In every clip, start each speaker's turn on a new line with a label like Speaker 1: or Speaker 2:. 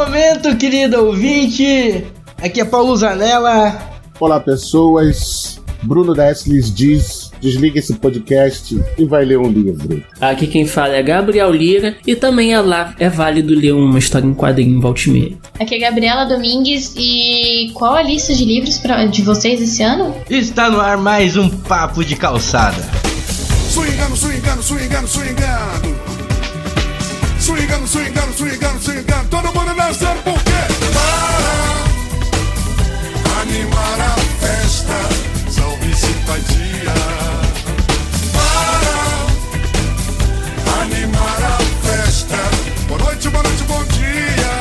Speaker 1: momento, querido ouvinte. Aqui é Paulo Zanella.
Speaker 2: Olá, pessoas. Bruno lhes diz: desliga esse podcast e vai ler um livro.
Speaker 3: Aqui quem fala é Gabriel Lira e também é lá é válido ler uma história em quadrinho em Valtimeia.
Speaker 4: Aqui é Gabriela Domingues e qual a lista de livros pra, de vocês esse ano?
Speaker 1: Está no ar mais um Papo de Calçada.
Speaker 5: Swingando, swingando, swingando, swingando. Swingando, swingando, swingando, swingando. Todo mundo dançando por quê? Para animar a festa. Salve simpatia. Para animar a festa. Boa noite, boa noite, bom dia.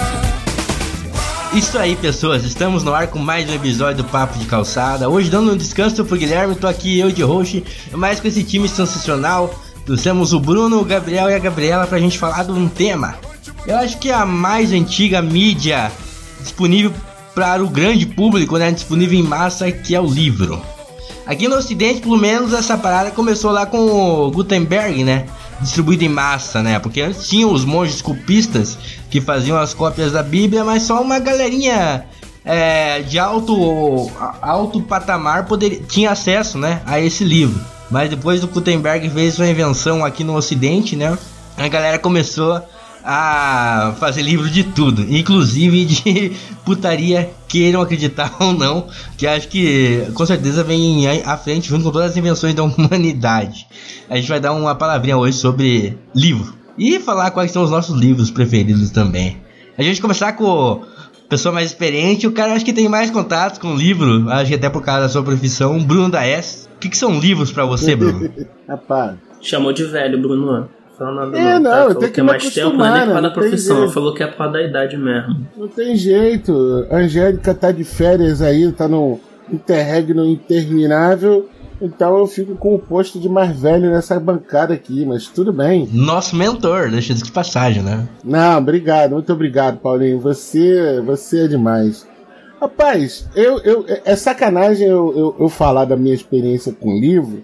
Speaker 1: Isso aí, pessoas. Estamos no ar com mais um episódio do Papo de Calçada. Hoje dando um descanso pro Guilherme, tô aqui eu de host, mais com esse time sensacional. Trouxemos o Bruno, o Gabriel e a Gabriela pra gente falar de um tema. Eu acho que é a mais antiga mídia disponível para o grande público, né? Disponível em massa, que é o livro. Aqui no ocidente, pelo menos, essa parada começou lá com o Gutenberg, né? Distribuído em massa, né? Porque antes tinham os monges culpistas que faziam as cópias da Bíblia, mas só uma galerinha é, de alto, alto patamar poderia, tinha acesso, né? A esse livro. Mas depois do Gutenberg fez sua invenção aqui no ocidente, né? A galera começou a fazer livro de tudo, inclusive de putaria, queiram acreditar ou não, que acho que com certeza vem à frente junto com todas as invenções da humanidade. A gente vai dar uma palavrinha hoje sobre livro e falar quais são os nossos livros preferidos também. A gente começar com pessoa mais experiente, o cara acho que tem mais contatos com o livro, acho que até por causa da sua profissão, Bruno da S. O que, que são livros para você, Bruno?
Speaker 2: Rapaz.
Speaker 3: Chamou de velho, Bruno. Falou nada
Speaker 2: É, não,
Speaker 3: tá?
Speaker 2: eu
Speaker 3: Falou
Speaker 2: tenho
Speaker 3: que
Speaker 2: que
Speaker 3: é
Speaker 2: me
Speaker 3: mais tempo, não é nem por causa
Speaker 2: né?
Speaker 3: da
Speaker 2: Não tem
Speaker 3: profissão. Falou que é por causa da idade mesmo.
Speaker 2: Não tem jeito. A Angélica tá de férias aí, tá no interregno interminável. Então eu fico com o posto de mais velho nessa bancada aqui, mas tudo bem.
Speaker 1: Nosso mentor, deixa de passagem, né?
Speaker 2: Não, obrigado, muito obrigado, Paulinho. Você, você é demais. Rapaz, eu, eu, é sacanagem eu, eu, eu falar da minha experiência com livro,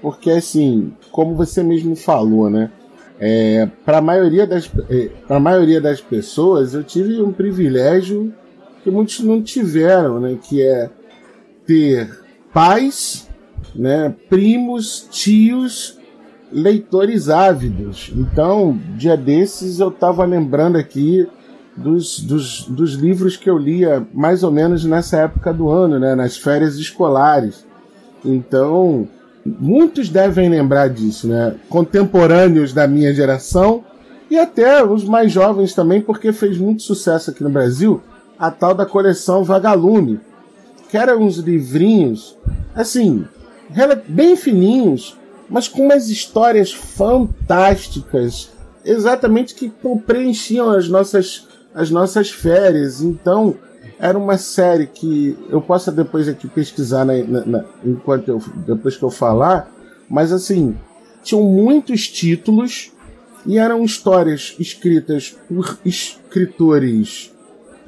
Speaker 2: porque assim, como você mesmo falou, né? É, para a maioria das é, maioria das pessoas eu tive um privilégio que muitos não tiveram, né? Que é ter pais, né? Primos, tios, leitores ávidos. Então, dia desses eu estava lembrando aqui dos, dos, dos livros que eu lia mais ou menos nessa época do ano, né? Nas férias escolares. Então, muitos devem lembrar disso, né? Contemporâneos da minha geração e até os mais jovens também, porque fez muito sucesso aqui no Brasil a tal da coleção Vagalume, que eram uns livrinhos, assim, bem fininhos, mas com umas histórias fantásticas, exatamente que preenchiam as nossas, as nossas férias. Então, era uma série que eu posso depois aqui pesquisar na- na- na- enquanto eu, depois que eu falar, mas assim, tinham muitos títulos e eram histórias escritas por escritores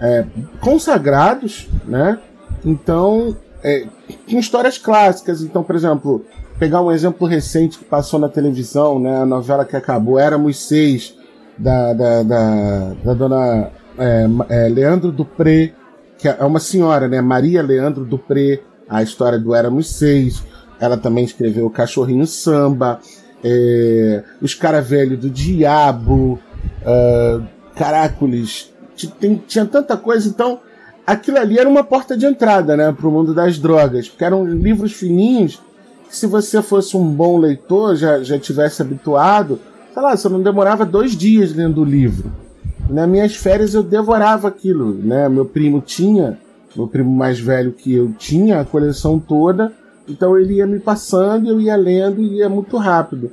Speaker 2: é, consagrados, né? Então, é, com histórias clássicas. Então, por exemplo, pegar um exemplo recente que passou na televisão, né? A novela que acabou, Éramos Seis, da, da, da, da dona é, é, Leandro Dupré, que é uma senhora, né? Maria Leandro Dupré, a história do Éramos Seis. Ela também escreveu Cachorrinho Samba, é, Os Cara Velho do Diabo, ah, Caracoles. Tinha tanta coisa, então aquilo ali era uma porta de entrada, né, para o mundo das drogas, porque eram livros fininhos que se você fosse um bom leitor, já, já tivesse habituado, sei lá, você não demorava dois dias lendo o livro. Nas minhas férias eu devorava aquilo, né? Meu primo tinha, meu primo mais velho que eu tinha a coleção toda, então ele ia me passando, eu ia lendo e ia muito rápido.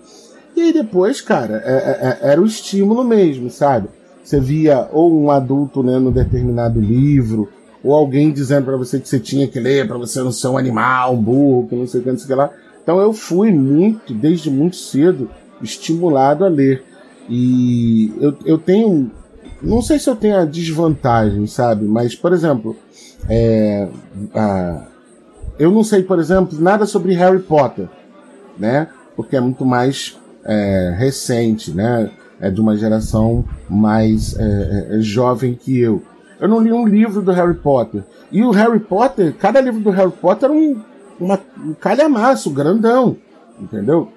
Speaker 2: E aí depois, cara, é- é- é- era o estímulo mesmo, sabe? Você via ou um adulto lendo um determinado livro, ou alguém dizendo pra você que você tinha que ler pra você não ser um animal, um burro, que não sei o que, não sei o que lá. Então eu fui muito, desde muito cedo, estimulado a ler. E eu, eu tenho. Não sei se eu tenho a desvantagem, sabe? Mas, por exemplo, é, a- eu não sei, por exemplo, nada sobre Harry Potter, né? Porque é muito mais é, recente, né? É de uma geração mais é, é, jovem que eu. eu não li um livro do Harry Potter. E o Harry Potter, cada livro do Harry Potter era um, uma, um calhamaço, grandão, entendeu?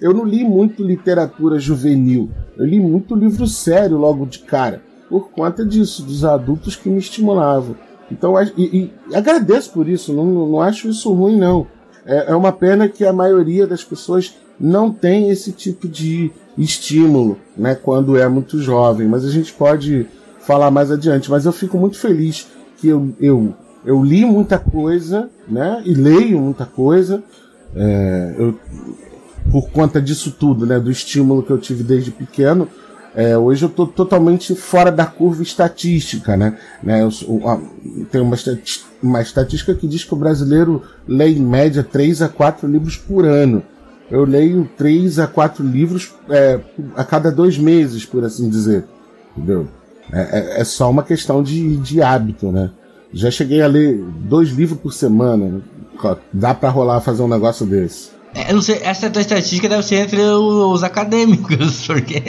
Speaker 2: Eu não li muito literatura juvenil. Eu li muito livro sério logo de cara, por conta disso, dos adultos que me estimulavam. Então, e, e agradeço por isso, não, não acho isso ruim, não. É, é uma pena que a maioria das pessoas não tem esse tipo de estímulo, né, quando é muito jovem. Mas a gente pode falar mais adiante. Mas eu fico muito feliz que eu, eu, eu li muita coisa, né, e leio muita coisa. É, eu, por conta disso tudo, né, do estímulo que eu tive desde pequeno, é, hoje eu estou totalmente fora da curva estatística, né? né eu, tem uma, uma estatística que diz que o brasileiro lê em média 3 a 4 livros por ano. Eu leio 3 a 4 livros é, a cada dois meses, por assim dizer. Entendeu? É, é, é só uma questão de, de hábito, né? Já cheguei a ler dois livros por semana. Dá para rolar fazer um negócio desse.
Speaker 1: É, eu não sei, essa tua estatística deve ser entre os acadêmicos, porque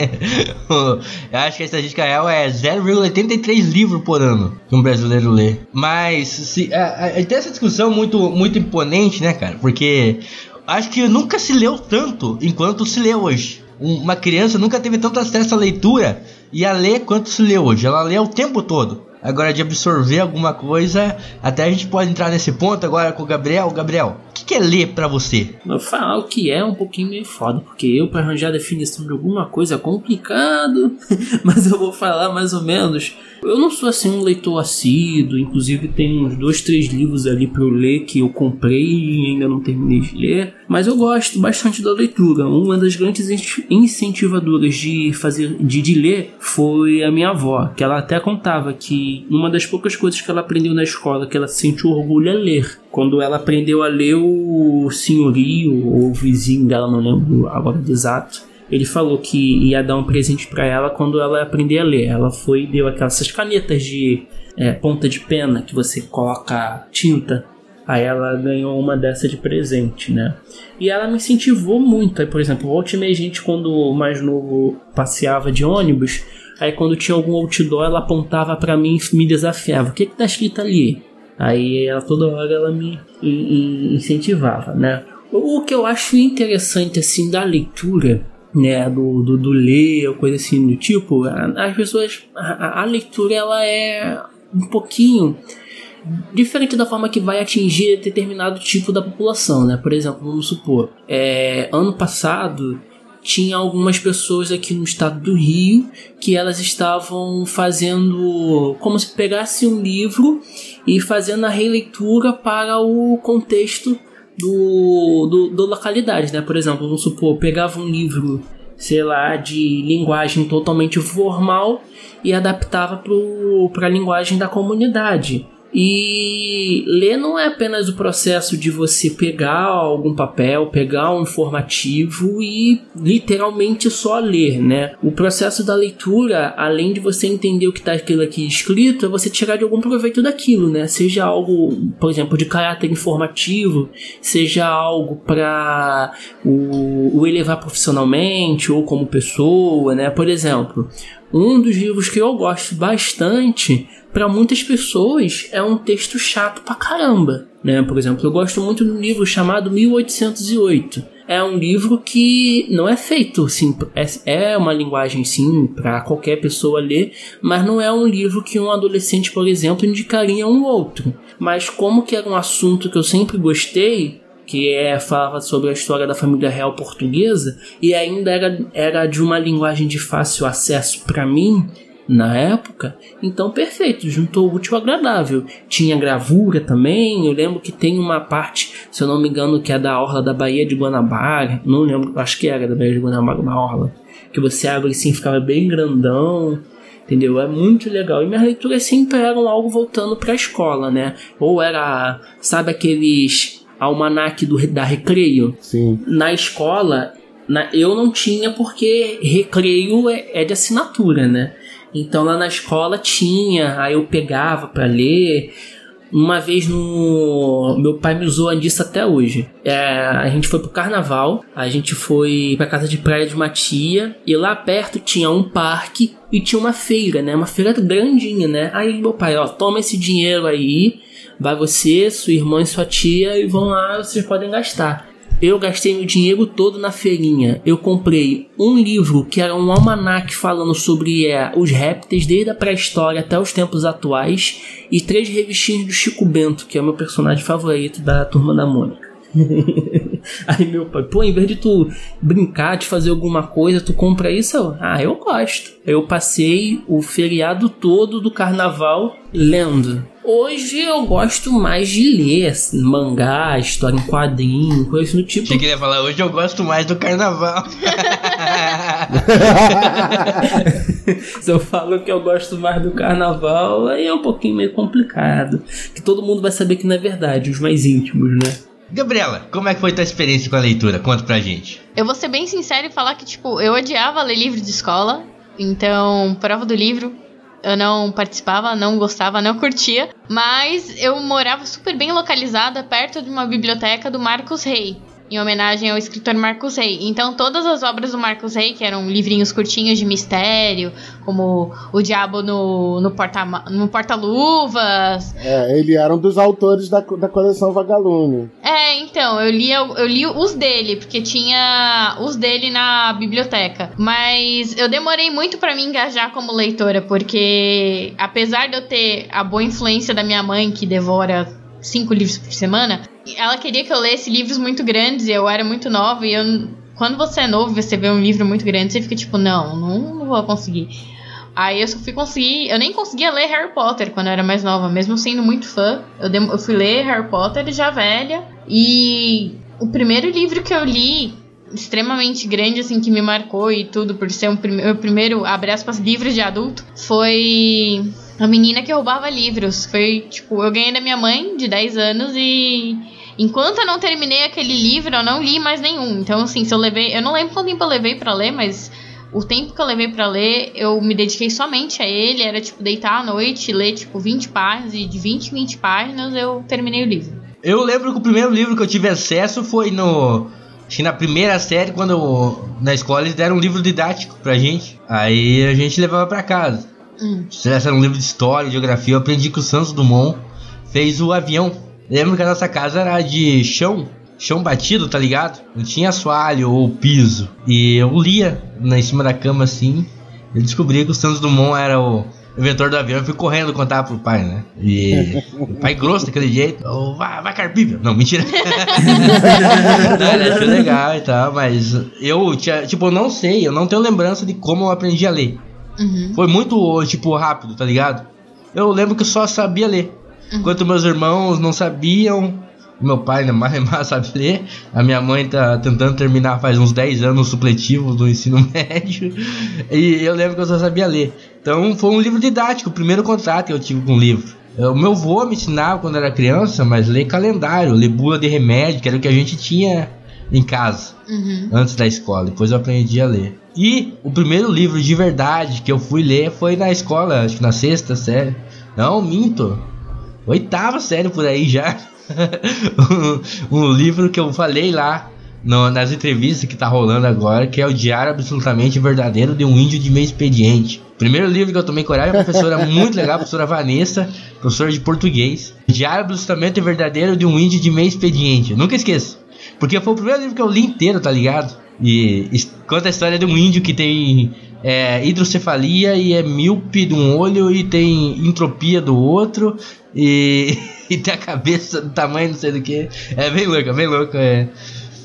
Speaker 1: eu acho que a estatística real é 0,83 livros por ano que um brasileiro lê. Mas se, a, a, tem essa discussão muito, muito imponente, né, cara? Porque acho que nunca se leu tanto enquanto se lê hoje. Uma criança nunca teve tanto acesso à leitura e a ler quanto se lê hoje. Ela lê o tempo todo. Agora, de absorver alguma coisa, até a gente pode entrar nesse ponto agora com o Gabriel. Gabriel, o que, que é ler para você?
Speaker 3: Eu falar o que é um pouquinho meio foda, porque eu, para arranjar a definição de alguma coisa é complicado, mas eu vou falar mais ou menos eu não sou assim um leitor assíduo, inclusive tem uns dois, três livros ali para eu ler que eu comprei e ainda não terminei de ler, mas eu gosto bastante da leitura. Uma das grandes incentivadoras de fazer de, de ler foi a minha avó, que ela até contava que uma das poucas coisas que ela aprendeu na escola que ela sentiu orgulho é ler. Quando ela aprendeu a ler o senhorio ou o vizinho dela, não lembro agora de exato, ele falou que ia dar um presente para ela quando ela aprender a ler. Ela foi e deu aquelas canetas de é, ponta de pena que você coloca tinta. Aí ela ganhou uma dessa de presente, né? E ela me incentivou muito. Aí, por exemplo, volta e gente, quando mais novo passeava de ônibus, aí quando tinha algum outdoor, ela apontava para mim e me desafiava. O que que tá escrito ali? Aí ela toda hora ela me incentivava, né? O que eu acho interessante assim da leitura né, do, do, do ler ou coisa assim do tipo, as pessoas, a, a leitura ela é um pouquinho diferente da forma que vai atingir determinado tipo da população, né? Por exemplo, vamos supor, é, ano passado tinha algumas pessoas aqui no estado do Rio que elas estavam fazendo como se pegasse um livro e fazendo a releitura para o contexto do, do, do localidade, né? Por exemplo, vamos supor, pegava um livro, sei lá, de linguagem totalmente formal e adaptava para a linguagem da comunidade. E ler não é apenas o processo de você pegar algum papel, pegar um informativo e literalmente só ler, né? O processo da leitura, além de você entender o que está aquilo aqui escrito, é você tirar de algum proveito daquilo, né? Seja algo, por exemplo, de caráter informativo, seja algo para o, o elevar profissionalmente ou como pessoa, né? Por exemplo, um dos livros que eu gosto bastante, para muitas pessoas, é um texto chato pra caramba. Né? Por exemplo, eu gosto muito de um livro chamado 1808. É um livro que não é feito, assim, é, é uma linguagem sim para qualquer pessoa ler, mas não é um livro que um adolescente, por exemplo, indicaria um outro. Mas como que era um assunto que eu sempre gostei, que é, falava sobre a história da família real portuguesa e ainda era, era de uma linguagem de fácil acesso para mim na época, então perfeito, juntou útil ao agradável. Tinha gravura também, eu lembro que tem uma parte, se eu não me engano, que é da orla da Baía de Guanabara, não lembro, acho que era da Baía de Guanabara, na orla, que você abre assim, ficava bem grandão, entendeu? É muito legal. E minhas leituras sempre eram algo voltando para a escola, né? Ou era, sabe aqueles almanac do, da Recreio.
Speaker 2: Sim.
Speaker 3: Na escola, na, eu não tinha porque Recreio é, é de assinatura, né? Então lá na escola tinha, aí eu pegava para ler. Uma vez no. Meu pai me usou disso até hoje. É, a gente foi pro carnaval, a gente foi pra casa de praia de uma tia, e lá perto tinha um parque e tinha uma feira, né? Uma feira grandinha, né? Aí meu pai, ó, toma esse dinheiro aí, vai você, sua irmã e sua tia e vão lá, vocês podem gastar. Eu gastei meu dinheiro todo na feirinha. Eu comprei um livro que era um almanac falando sobre é, os répteis desde a pré-história até os tempos atuais e três revistinhas do Chico Bento, que é o meu personagem favorito da Turma da Mônica. Aí meu pai, pô, em vez de tu brincar, de fazer alguma coisa, tu compra isso? Eu, ah, eu gosto. Eu passei o feriado todo do carnaval lendo. Hoje eu gosto mais de ler assim, mangá, história em quadrinho, coisa do tipo.
Speaker 1: Achei que ele ia falar, hoje eu gosto mais do carnaval.
Speaker 3: Se eu falo que eu gosto mais do carnaval, aí é um pouquinho meio complicado. Que todo mundo vai saber que não é verdade, os mais íntimos, né?
Speaker 1: Gabriela, como é que foi tua experiência com a leitura? Conta pra gente.
Speaker 4: Eu vou ser bem sincero e falar que, tipo, eu odiava ler livro de escola. Então, prova do livro, eu não participava, não gostava, não curtia. Mas eu morava super bem localizada perto de uma biblioteca do Marcos Rey em homenagem ao escritor Marcos Rey. Então, todas as obras do Marcos Rey, que eram livrinhos curtinhos de mistério, como O Diabo no, no Porta-Luvas. No porta
Speaker 2: é, ele era um dos autores da, da coleção Vagalume.
Speaker 4: É, então, eu li, eu, eu li os dele, porque tinha os dele na biblioteca. Mas eu demorei muito para me engajar como leitora, porque apesar de eu ter a boa influência da minha mãe, que devora cinco livros por semana, ela queria que eu lesse livros muito grandes e eu era muito nova e eu quando você é novo, você vê um livro muito grande, você fica tipo, não, não, não vou conseguir. Aí eu só fui conseguir. Eu nem conseguia ler Harry Potter quando eu era mais nova, mesmo sendo muito fã. Eu, eu fui ler Harry Potter já velha. E o primeiro livro que eu li, extremamente grande, assim, que me marcou e tudo, por ser um prim primeiro, abre aspas, livro de adulto, foi a menina que roubava livros. Foi, tipo, eu ganhei da minha mãe, de 10 anos, e enquanto eu não terminei aquele livro, eu não li mais nenhum. Então, assim, se eu levei. Eu não lembro quanto tempo eu levei para ler, mas o tempo que eu levei para ler, eu me dediquei somente a ele. Era, tipo, deitar à noite, ler, tipo, 20 páginas, e de 20 em 20 páginas eu terminei o livro.
Speaker 1: Eu lembro que o primeiro livro que eu tive acesso foi no. Acho que na primeira série, quando eu, na escola eles deram um livro didático pra gente. Aí a gente levava pra casa. Hum. Se era um livro de história, geografia, eu aprendi que o Santos Dumont fez o avião. Lembro que a nossa casa era de chão, chão batido, tá ligado? Não tinha assoalho ou piso. E eu lia na em cima da cama assim. Eu descobri que o Santos Dumont era o inventor do avião. Eu fui correndo contar pro pai, né? E o pai grosso daquele jeito. Oh, vai, vai carpível. Não, mentira. não, ele achou legal e tal, mas eu, tipo, eu não sei, eu não tenho lembrança de como eu aprendi a ler. Uhum. Foi muito, tipo, rápido, tá ligado? Eu lembro que eu só sabia ler. Uhum. Enquanto meus irmãos não sabiam, meu pai né, mais, mais sabe ler. A minha mãe tá tentando terminar faz uns 10 anos o supletivo do ensino médio. E eu lembro que eu só sabia ler. Então foi um livro didático, o primeiro contato que eu tive com o livro. O meu avô me ensinava quando era criança, mas ler calendário, ler bula de remédio, que era o que a gente tinha em casa, uhum. antes da escola. Depois eu aprendi a ler. E o primeiro livro de verdade que eu fui ler foi na escola, acho que na sexta série. Não, minto. Oitava série por aí já. um, um, livro que eu falei lá no, nas entrevistas que tá rolando agora, que é o Diário Absolutamente Verdadeiro de um Índio de Meio Expediente. Primeiro livro que eu tomei coragem, uma professora muito legal, a professora Vanessa, professora de português. Diário Absolutamente Verdadeiro de um Índio de Meio Expediente. Eu nunca esqueço. Porque foi o primeiro livro que eu li inteiro, tá ligado? E conta a história de um índio que tem é, hidrocefalia e é míope de um olho e tem entropia do outro e, e tem a cabeça do tamanho não sei do que. É bem louco, é bem louco. É.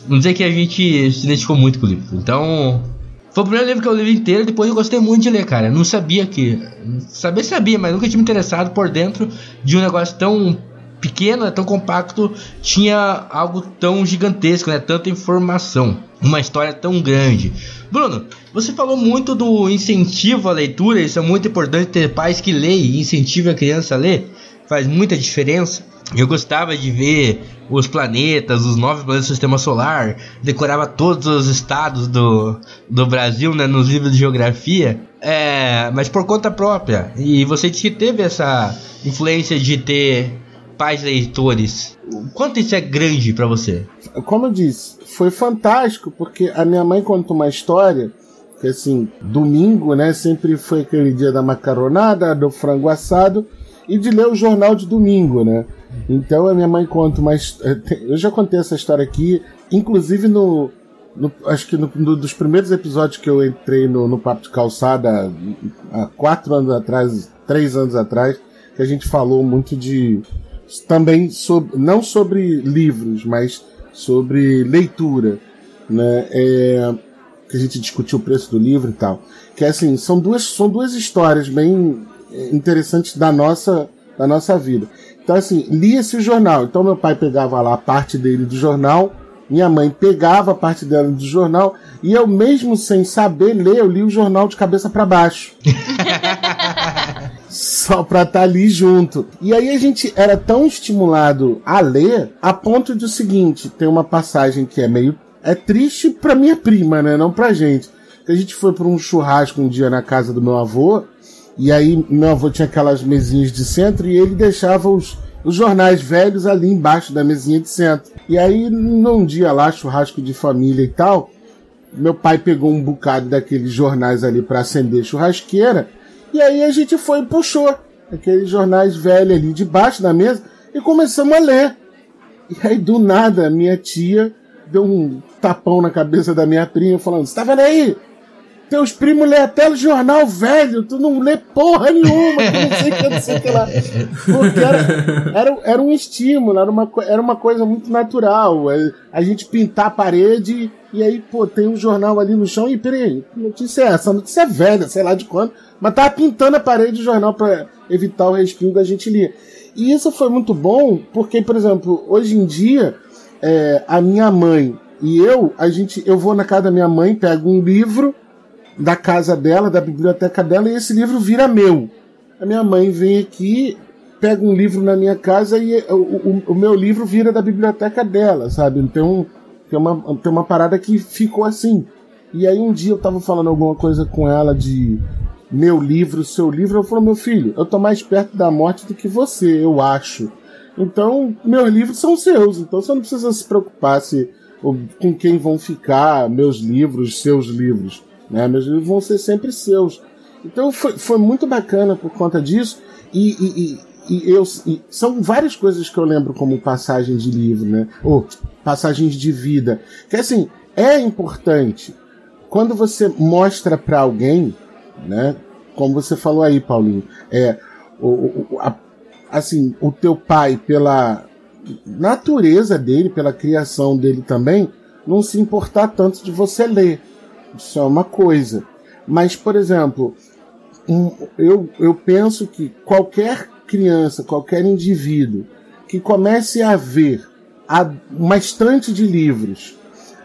Speaker 1: Não dizer que a gente se identificou muito com o livro. Então, foi o primeiro livro que eu li inteiro, depois eu gostei muito de ler, cara. Não sabia que. Saber sabia, mas nunca tinha me interessado por dentro de um negócio tão pequeno, é tão compacto, tinha algo tão gigantesco, né? Tanta informação, uma história tão grande. Bruno, você falou muito do incentivo à leitura, isso é muito importante ter pais que leem e incentivem a criança a ler, faz muita diferença. Eu gostava de ver os planetas, os nove planetas do sistema solar, decorava todos os estados do, do Brasil né, nos livros de geografia, é, mas por conta própria. E você disse que teve essa influência de ter pais leitores, quanto isso é grande para você?
Speaker 2: Como eu disse, foi fantástico, porque a minha mãe conta uma história que assim, domingo, né, sempre foi aquele dia da macaronada, do frango assado e de ler o jornal de domingo, né? Então a minha mãe conta mas eu já contei essa história aqui, inclusive no, no acho que no, no, dos primeiros episódios que eu entrei no, no Papo de Calçada há quatro anos atrás, três anos atrás, que a gente falou muito de também sobre não sobre livros, mas sobre leitura, né? É, que a gente discutiu o preço do livro e tal. Que é assim, são duas, são duas histórias bem interessantes da nossa, da nossa vida. Então, assim, lia-se o jornal. Então, meu pai pegava lá a parte dele do jornal, minha mãe pegava a parte dela do jornal, e eu, mesmo sem saber ler, eu li o jornal de cabeça para baixo. Só pra estar tá ali junto. E aí a gente era tão estimulado a ler, a ponto de o seguinte: tem uma passagem que é meio é triste pra minha prima, né? Não pra gente. A gente foi para um churrasco um dia na casa do meu avô, e aí meu avô tinha aquelas mesinhas de centro e ele deixava os, os jornais velhos ali embaixo da mesinha de centro. E aí, num dia lá, churrasco de família e tal, meu pai pegou um bocado daqueles jornais ali para acender churrasqueira, e aí a gente foi e puxou aqueles jornais velhos ali debaixo da mesa e começamos a ler. E aí, do nada, minha tia deu um tapão na cabeça da minha prima, falando: Você tá vendo aí? Teus primos lê até o jornal velho, tu não lê porra nenhuma, tu não sei o que, não sei o que lá. Porque era, era, era um estímulo, era uma, era uma coisa muito natural. É, a gente pintar a parede e aí, pô, tem um jornal ali no chão e peraí, que notícia é essa? A notícia é velha, sei lá de quando, mas tava pintando a parede do jornal para evitar o respingo da gente ler. E isso foi muito bom, porque, por exemplo, hoje em dia, é, a minha mãe e eu, a gente, eu vou na casa da minha mãe, pego um livro da casa dela, da biblioteca dela, e esse livro vira meu. A minha mãe vem aqui, pega um livro na minha casa e o, o, o meu livro vira da biblioteca dela, sabe? Então tem uma, tem uma parada que ficou assim. E aí um dia eu tava falando alguma coisa com ela de meu livro, seu livro, eu falou, meu filho, eu tô mais perto da morte do que você, eu acho. Então, meus livros são seus, então você não precisa se preocupar se com quem vão ficar meus livros, seus livros. Né? Meus livros vão ser sempre seus. Então foi, foi muito bacana por conta disso. E, e, e, e eu, são várias coisas que eu lembro como passagem de livro, né? Ou passagens de vida. Que assim, é importante quando você mostra para alguém, né? Como você falou aí, Paulinho, é o, o a, assim, o teu pai pela natureza dele, pela criação dele também, não se importar tanto de você ler. Isso é uma coisa. Mas, por exemplo, um, eu, eu penso que qualquer criança, qualquer indivíduo que comece a ver uma estante de livros,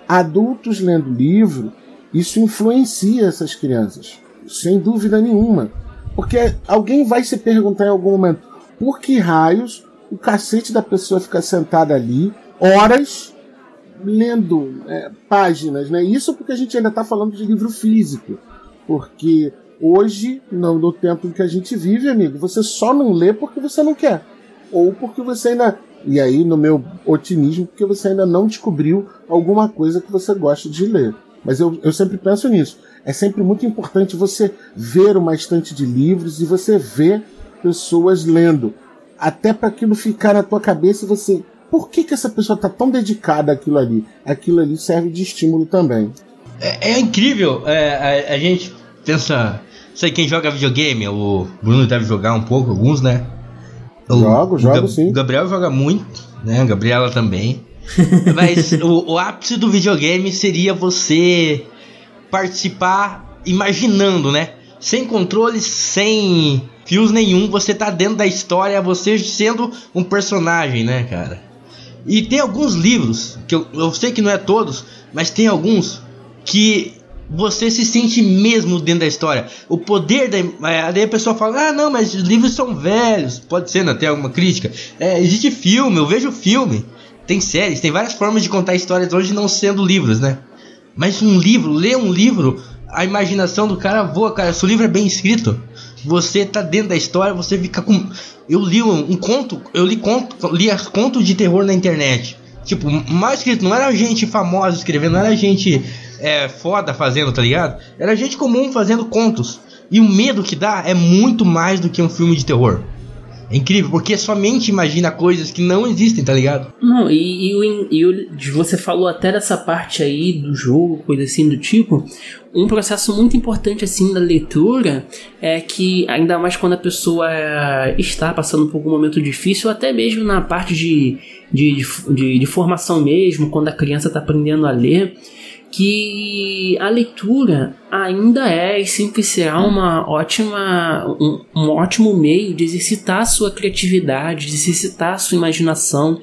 Speaker 2: adultos lendo livro, isso influencia essas crianças, sem dúvida nenhuma. Porque alguém vai se perguntar em algum momento por que raios o cacete da pessoa fica sentada ali horas lendo é, páginas, né? Isso porque a gente ainda está falando de livro físico, porque hoje, no, no tempo em que a gente vive, amigo, você só não lê porque você não quer, ou porque você ainda e aí no meu otimismo porque você ainda não descobriu alguma coisa que você gosta de ler. Mas eu, eu sempre penso nisso. É sempre muito importante você ver uma estante de livros e você ver pessoas lendo até para aquilo ficar na tua cabeça e você. Por que, que essa pessoa tá tão dedicada àquilo ali? Aquilo ali serve de estímulo também.
Speaker 1: É, é incrível, é, a, a, gente pensa. Sei quem joga videogame, o Bruno deve jogar um pouco, alguns, né?
Speaker 2: O, jogo, jogo sim.
Speaker 1: O Gabriel joga muito, né? A Gabriela também. Mas o, o ápice do videogame seria você participar imaginando, né? Sem controle, sem fios nenhum, você tá dentro da história, você sendo um personagem, né, cara? E tem alguns livros, que eu, eu sei que não é todos, mas tem alguns que você se sente mesmo dentro da história. O poder da. Aí a pessoa fala: ah, não, mas os livros são velhos. Pode ser, não tem alguma crítica. É, existe filme, eu vejo filme. Tem séries, tem várias formas de contar histórias hoje não sendo livros, né? Mas um livro, ler um livro, a imaginação do cara voa, cara. Se o livro é bem escrito, você tá dentro da história, você fica com. Eu li um, um conto, eu li conto, li contos de terror na internet. Tipo, mal escrito, não era gente famosa escrevendo, não era gente é, foda fazendo, tá ligado? Era gente comum fazendo contos. E o medo que dá é muito mais do que um filme de terror. É incrível, porque sua mente imagina coisas que não existem, tá ligado?
Speaker 3: Não, e, e, e, e você falou até dessa parte aí do jogo, coisa assim do tipo. Um processo muito importante assim da leitura é que, ainda mais quando a pessoa está passando por algum momento difícil, ou até mesmo na parte de, de, de, de formação mesmo, quando a criança está aprendendo a ler que a leitura ainda é e sempre será uma ótima, um, um, ótimo meio de exercitar a sua criatividade, de exercitar a sua imaginação,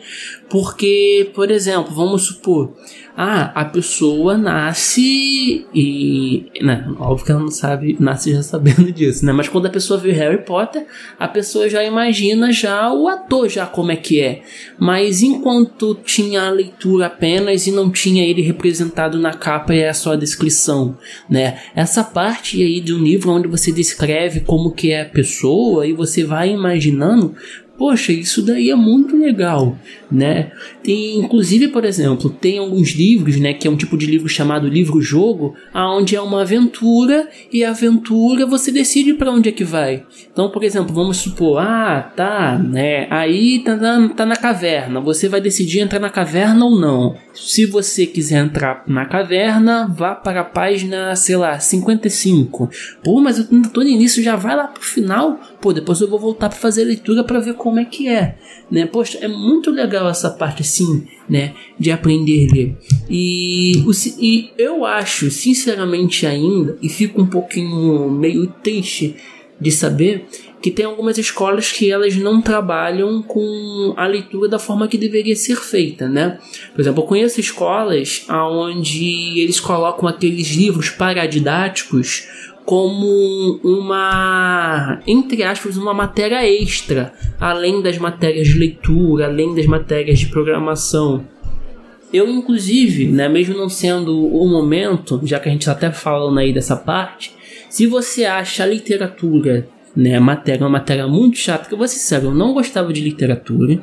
Speaker 3: porque, por exemplo, vamos supor, ah, a pessoa nasce e. Né, óbvio que ela não sabe, nasce já sabendo disso, né? Mas quando a pessoa vê Harry Potter, a pessoa já imagina já o ator, já como é que é. Mas enquanto tinha a leitura apenas e não tinha ele representado na capa e é só a descrição, né? Essa parte aí de um livro onde você descreve como que é a pessoa e você vai imaginando, Poxa, isso daí é muito legal, né? Tem, inclusive, por exemplo, tem alguns livros, né, que é um tipo de livro chamado livro-jogo, aonde é uma aventura e a aventura você decide para onde é que vai. Então, por exemplo, vamos supor, ah, tá, né, aí tá na, tá na caverna, você vai decidir entrar na caverna ou não. Se você quiser entrar na caverna, vá para a página, sei lá, 55. Pô, mas eu tô no início, já vai lá pro final. Pô, depois eu vou voltar para fazer a leitura para ver como é que é, né? Poxa, é muito legal essa parte assim, né, de aprender a ler. E, e eu acho, sinceramente ainda, e fico um pouquinho meio triste de saber que tem algumas escolas que elas não trabalham com a leitura da forma que deveria ser feita, né? Por exemplo, eu conheço escolas onde eles colocam aqueles livros paradidáticos como uma, entre aspas, uma matéria extra, além das matérias de leitura, além das matérias de programação. Eu, inclusive, né, mesmo não sendo o momento, já que a gente está até falando aí dessa parte, se você acha a literatura, né, matéria, uma matéria muito chata, que ser sincero, eu não gostava de literatura,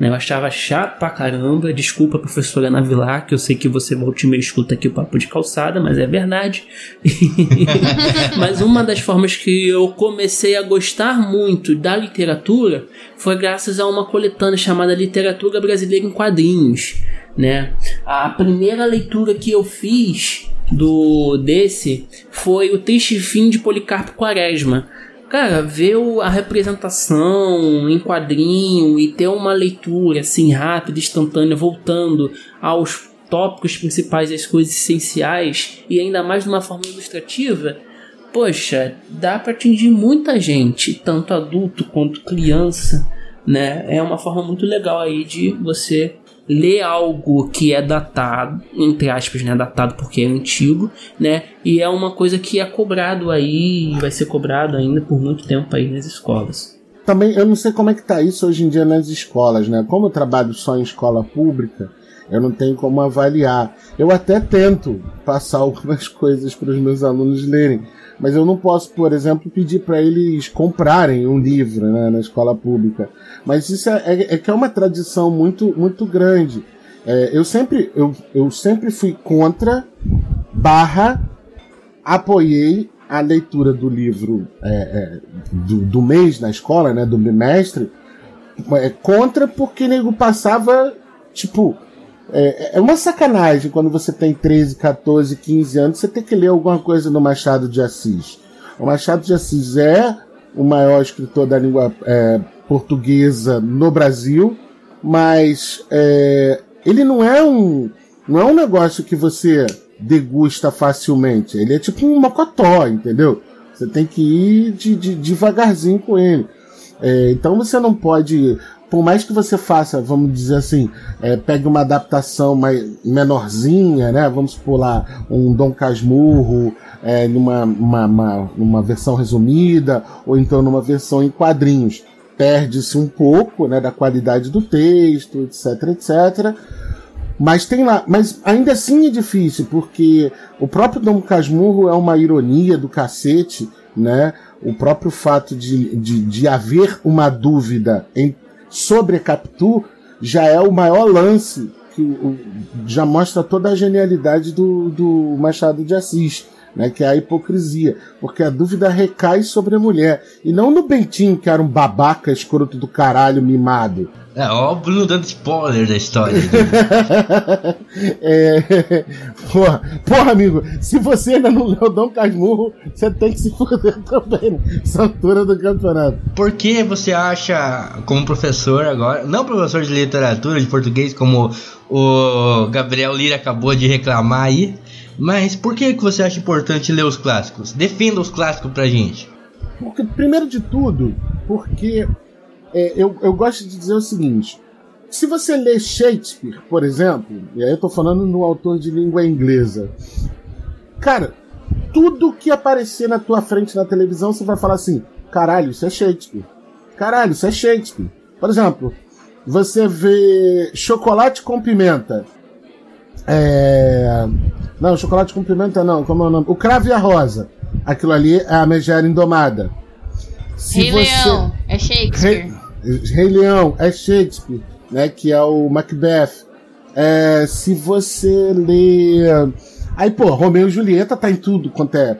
Speaker 3: né? Eu achava chato pra caramba. Desculpa, professora Ana Vilar, que eu sei que você volte e escuta aqui o papo de calçada, mas é verdade. mas uma das formas que eu comecei a gostar muito da literatura foi graças a uma coletânea chamada Literatura Brasileira em Quadrinhos. Né? A primeira leitura que eu fiz do desse foi o Triste Fim de Policarpo Quaresma cara, ver a representação em quadrinho e ter uma leitura assim rápida, instantânea, voltando aos tópicos principais, as coisas essenciais e ainda mais de uma forma ilustrativa, poxa, dá para atingir muita gente, tanto adulto quanto criança, né? É uma forma muito legal aí de você ler algo que é datado, entre aspas, né, datado porque é antigo, né, e é uma coisa que é cobrado aí, vai ser cobrado ainda por muito tempo aí nas escolas.
Speaker 2: Também, eu não sei como é que tá isso hoje em dia nas escolas, né, como eu trabalho só em escola pública, eu não tenho como avaliar. Eu até tento passar algumas coisas para os meus alunos lerem, mas eu não posso, por exemplo, pedir para eles comprarem um livro né, na escola pública. Mas isso é, é, é que é uma tradição muito, muito grande. É, eu, sempre, eu, eu sempre fui contra, barra, apoiei a leitura do livro é, é do, do, mês na escola, né, do bimestre, é, contra porque nego passava, tipo, é, é uma sacanagem quando você tem 13, 14, 15 anos, você tem que ler alguma coisa do Machado de Assis. O Machado de Assis é o maior escritor da língua é, portuguesa no Brasil, mas é, ele não é um não é um negócio que você degusta facilmente. Ele é tipo um mocotó, entendeu? Você tem que ir de, de, devagarzinho com ele. É, então você não pode por mais que você faça, vamos dizer assim, é, pegue uma adaptação mais menorzinha, né? Vamos pular um Dom Casmurro é, numa uma, uma, uma versão resumida, ou então numa versão em quadrinhos. Perde-se um pouco né, da qualidade do texto, etc, etc. Mas tem lá, mas ainda assim é difícil, porque o próprio Dom Casmurro é uma ironia do cacete né? O próprio fato de, de, de haver uma dúvida em, sobre Capitu já é o maior lance que já mostra toda a genialidade do, do Machado de Assis né, que é a hipocrisia, porque a dúvida recai sobre a mulher, e não no Bentinho, que era um babaca escroto do caralho mimado.
Speaker 1: É, ó, o Bruno dando spoiler da história.
Speaker 2: é, porra, porra, amigo, se você ainda não leu Dom Casmurro, você tem que se foder também, né? essa altura do campeonato.
Speaker 1: Por que você acha, como professor agora, não professor de literatura, de português, como o Gabriel Lira acabou de reclamar aí, mas por que, que você acha importante ler os clássicos? Defenda os clássicos pra gente.
Speaker 2: Porque, primeiro de tudo, porque é, eu, eu gosto de dizer o seguinte: se você lê Shakespeare, por exemplo, e aí eu tô falando no autor de língua inglesa, cara, tudo que aparecer na tua frente na televisão, você vai falar assim: caralho, isso é Shakespeare. Caralho, isso é Shakespeare. Por exemplo, você vê chocolate com pimenta. É... Não, chocolate com pimenta não, como é o nome? O Cravo e a Rosa. Aquilo ali é a Megera Indomada.
Speaker 4: Se Rei você... Leão, é Shakespeare.
Speaker 2: Rei... Rei Leão, é Shakespeare, né? Que é o Macbeth. É... Se você lê. Aí, pô, Romeu e Julieta tá em tudo quanto é.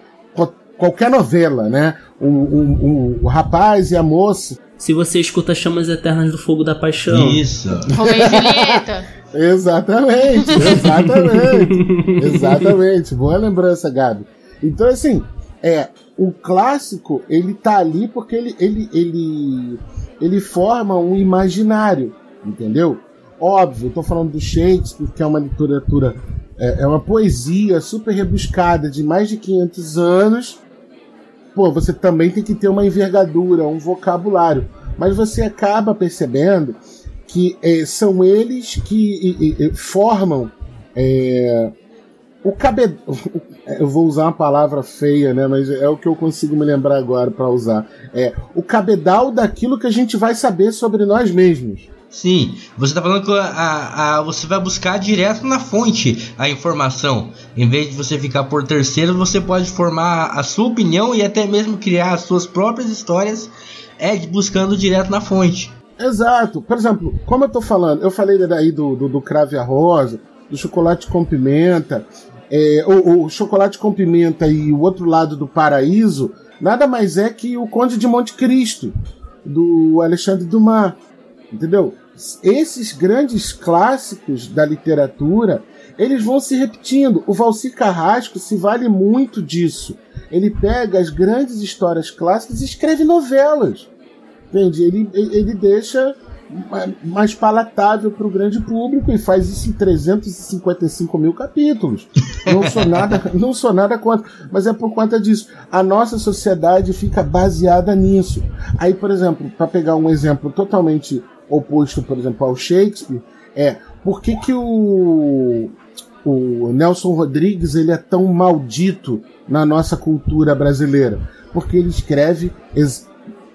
Speaker 2: Qualquer novela, né? O, o, o, o rapaz e a moça.
Speaker 3: Se você escuta Chamas Eternas do Fogo da Paixão.
Speaker 1: Isso.
Speaker 4: Romeu e Julieta.
Speaker 2: Exatamente, exatamente, exatamente. Boa lembrança, Gabi. Então, assim, é o clássico ele tá ali porque ele, ele, ele, ele forma um imaginário, entendeu? Óbvio, eu tô falando do Shakespeare, que é uma literatura, é, é uma poesia super rebuscada de mais de 500 anos. Pô, você também tem que ter uma envergadura, um vocabulário. Mas você acaba percebendo que é, são eles que e, e, formam é, o cabedal. Eu vou usar uma palavra feia, né? Mas é o que eu consigo me lembrar agora para usar. É o cabedal daquilo que a gente vai saber sobre nós mesmos.
Speaker 1: Sim, você está falando que a, a, você vai buscar direto na fonte a informação. Em vez de você ficar por terceiro, você pode formar a sua opinião e até mesmo criar as suas próprias histórias é buscando direto na fonte.
Speaker 2: Exato. Por exemplo, como eu tô falando, eu falei daí do, do, do crave a rosa, do chocolate com pimenta, é, o, o, chocolate com pimenta e o outro lado do paraíso, nada mais é que o Conde de Monte Cristo, do Alexandre Dumas. Entendeu? Esses grandes clássicos da literatura, eles vão se repetindo. O Valcir Carrasco se vale muito disso. Ele pega as grandes histórias clássicas e escreve novelas. Entende? Ele, ele deixa mais palatável para o grande público e faz isso em 355 mil capítulos. Não sou nada, não sou nada contra, mas é por conta disso. A nossa sociedade fica baseada nisso. Aí, por exemplo, para pegar um exemplo totalmente oposto, por exemplo, ao Shakespeare, é por que, que o, o Nelson Rodrigues ele é tão maldito na nossa cultura brasileira? Porque ele escreve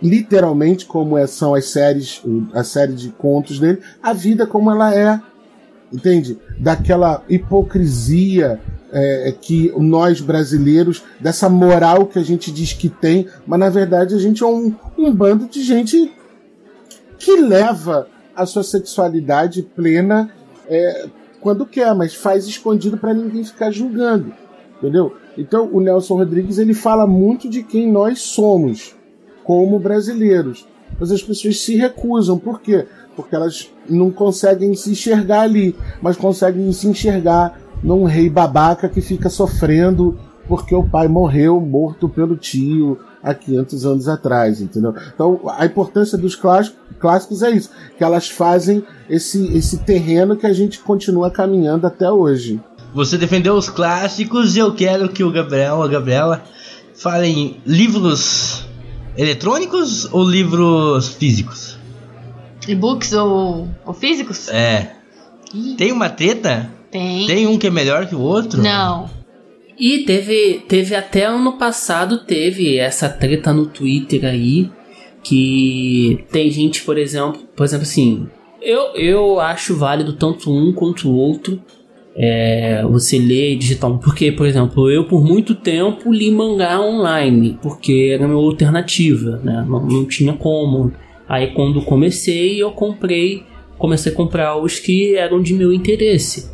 Speaker 2: literalmente como é, são as séries, a série de contos dele, a vida como ela é, entende? Daquela hipocrisia é, que nós brasileiros, dessa moral que a gente diz que tem, mas na verdade a gente é um, um bando de gente que leva a sua sexualidade plena é, quando quer, mas faz escondido para ninguém ficar julgando, entendeu? Então o Nelson Rodrigues ele fala muito de quem nós somos como brasileiros. Mas as pessoas se recusam. Por quê? Porque elas não conseguem se enxergar ali, mas conseguem se enxergar num rei babaca que fica sofrendo porque o pai morreu morto pelo tio há 500 anos atrás, entendeu? Então, a importância dos clássicos é isso, que elas fazem esse, esse terreno que a gente continua caminhando até hoje.
Speaker 1: Você defendeu os clássicos e eu quero que o Gabriel, a Gabriela, falem livros eletrônicos ou livros físicos?
Speaker 4: E-books ou, ou físicos?
Speaker 1: É. Ih. Tem uma treta?
Speaker 4: Tem.
Speaker 1: Tem um que é melhor que o outro?
Speaker 4: Não.
Speaker 3: E teve, teve até ano passado, teve essa treta no Twitter aí, que tem gente, por exemplo, por exemplo assim, eu, eu acho válido tanto um quanto o outro, é, você lê digital. Porque, por exemplo, eu por muito tempo li mangá online, porque era a minha alternativa, né? Não, não tinha como. Aí quando comecei, eu comprei, comecei a comprar os que eram de meu interesse,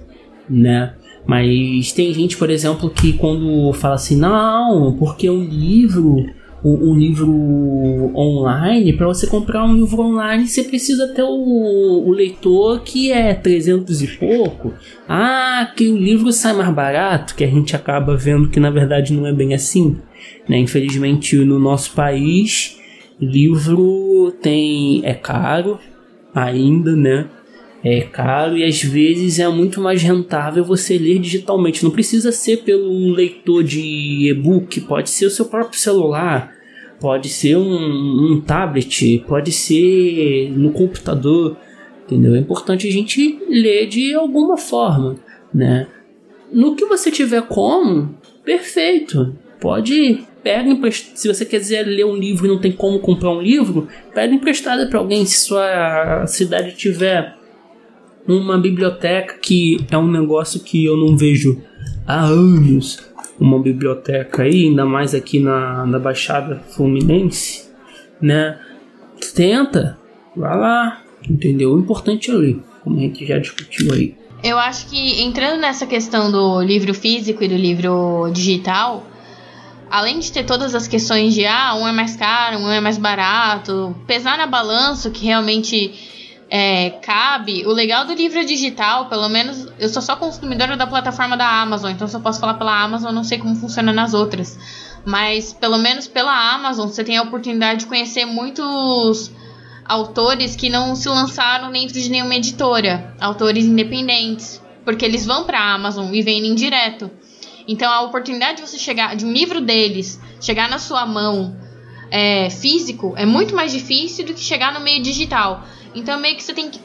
Speaker 3: né? Mas tem gente, por exemplo, que quando fala assim, não, porque um livro o, o livro online, para você comprar um livro online, você precisa ter o, o, leitor que é 300 e pouco. Ah, que o livro sai mais barato, que a gente acaba vendo que na verdade não é bem assim. Né? Infelizmente, no nosso país, livro tem é caro ainda, né? É caro e às vezes é muito mais rentável você ler digitalmente. Não precisa ser pelo leitor de e-book, pode ser o seu próprio celular, pode ser um, um tablet, pode ser no computador, entendeu? É importante a gente ler de alguma forma, né? No que você tiver como, perfeito. Pode pega. Se você quiser ler um livro e não tem como comprar um livro, pega emprestado para alguém. Se sua cidade tiver uma biblioteca que é um negócio que eu não vejo há anos. Uma biblioteca aí, ainda mais aqui na, na Baixada Fluminense, né? Tenta, vai lá, entendeu? O importante é ler, como a gente já discutiu aí.
Speaker 4: Eu acho que entrando nessa questão do livro físico e do livro digital, além de ter todas as questões de ah, um é mais caro, um é mais barato, pesar na balança que realmente é, cabe. O legal do livro digital, pelo menos eu sou só consumidora da plataforma da Amazon, então só posso falar pela Amazon, não sei como funciona nas outras. Mas pelo menos pela Amazon você tem a oportunidade de conhecer muitos autores que não se lançaram dentro de nenhuma editora, autores independentes, porque eles vão para a Amazon e vendem direto. Então a oportunidade de você chegar de um livro deles chegar na sua mão é, físico é muito mais difícil do que chegar no meio digital. Então meio que você tem que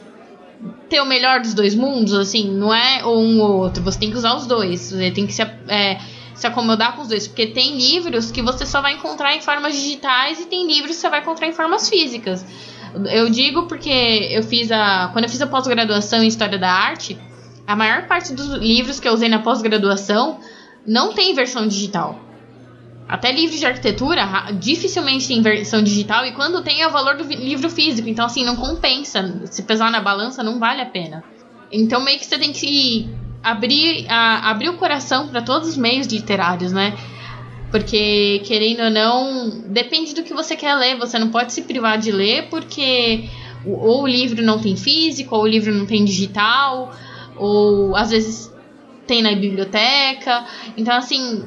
Speaker 4: ter o melhor dos dois mundos, assim, não é um ou outro. Você tem que usar os dois. Você tem que se, é, se acomodar com os dois. Porque tem livros que você só vai encontrar em formas digitais e tem livros que você vai encontrar em formas físicas. Eu digo porque eu fiz a. Quando eu fiz a pós-graduação em História da Arte, a maior parte dos livros que eu usei na pós-graduação não tem versão digital. Até livros de arquitetura dificilmente tem versão digital e quando tem é o valor do livro físico. Então, assim, não compensa. Se pesar na balança, não vale a pena. Então, meio que você tem que abrir, a, abrir o coração para todos os meios literários, né? Porque, querendo ou não, depende do que você quer ler. Você não pode se privar de ler porque ou o livro não tem físico, ou o livro não tem digital, ou às vezes tem na biblioteca. Então, assim,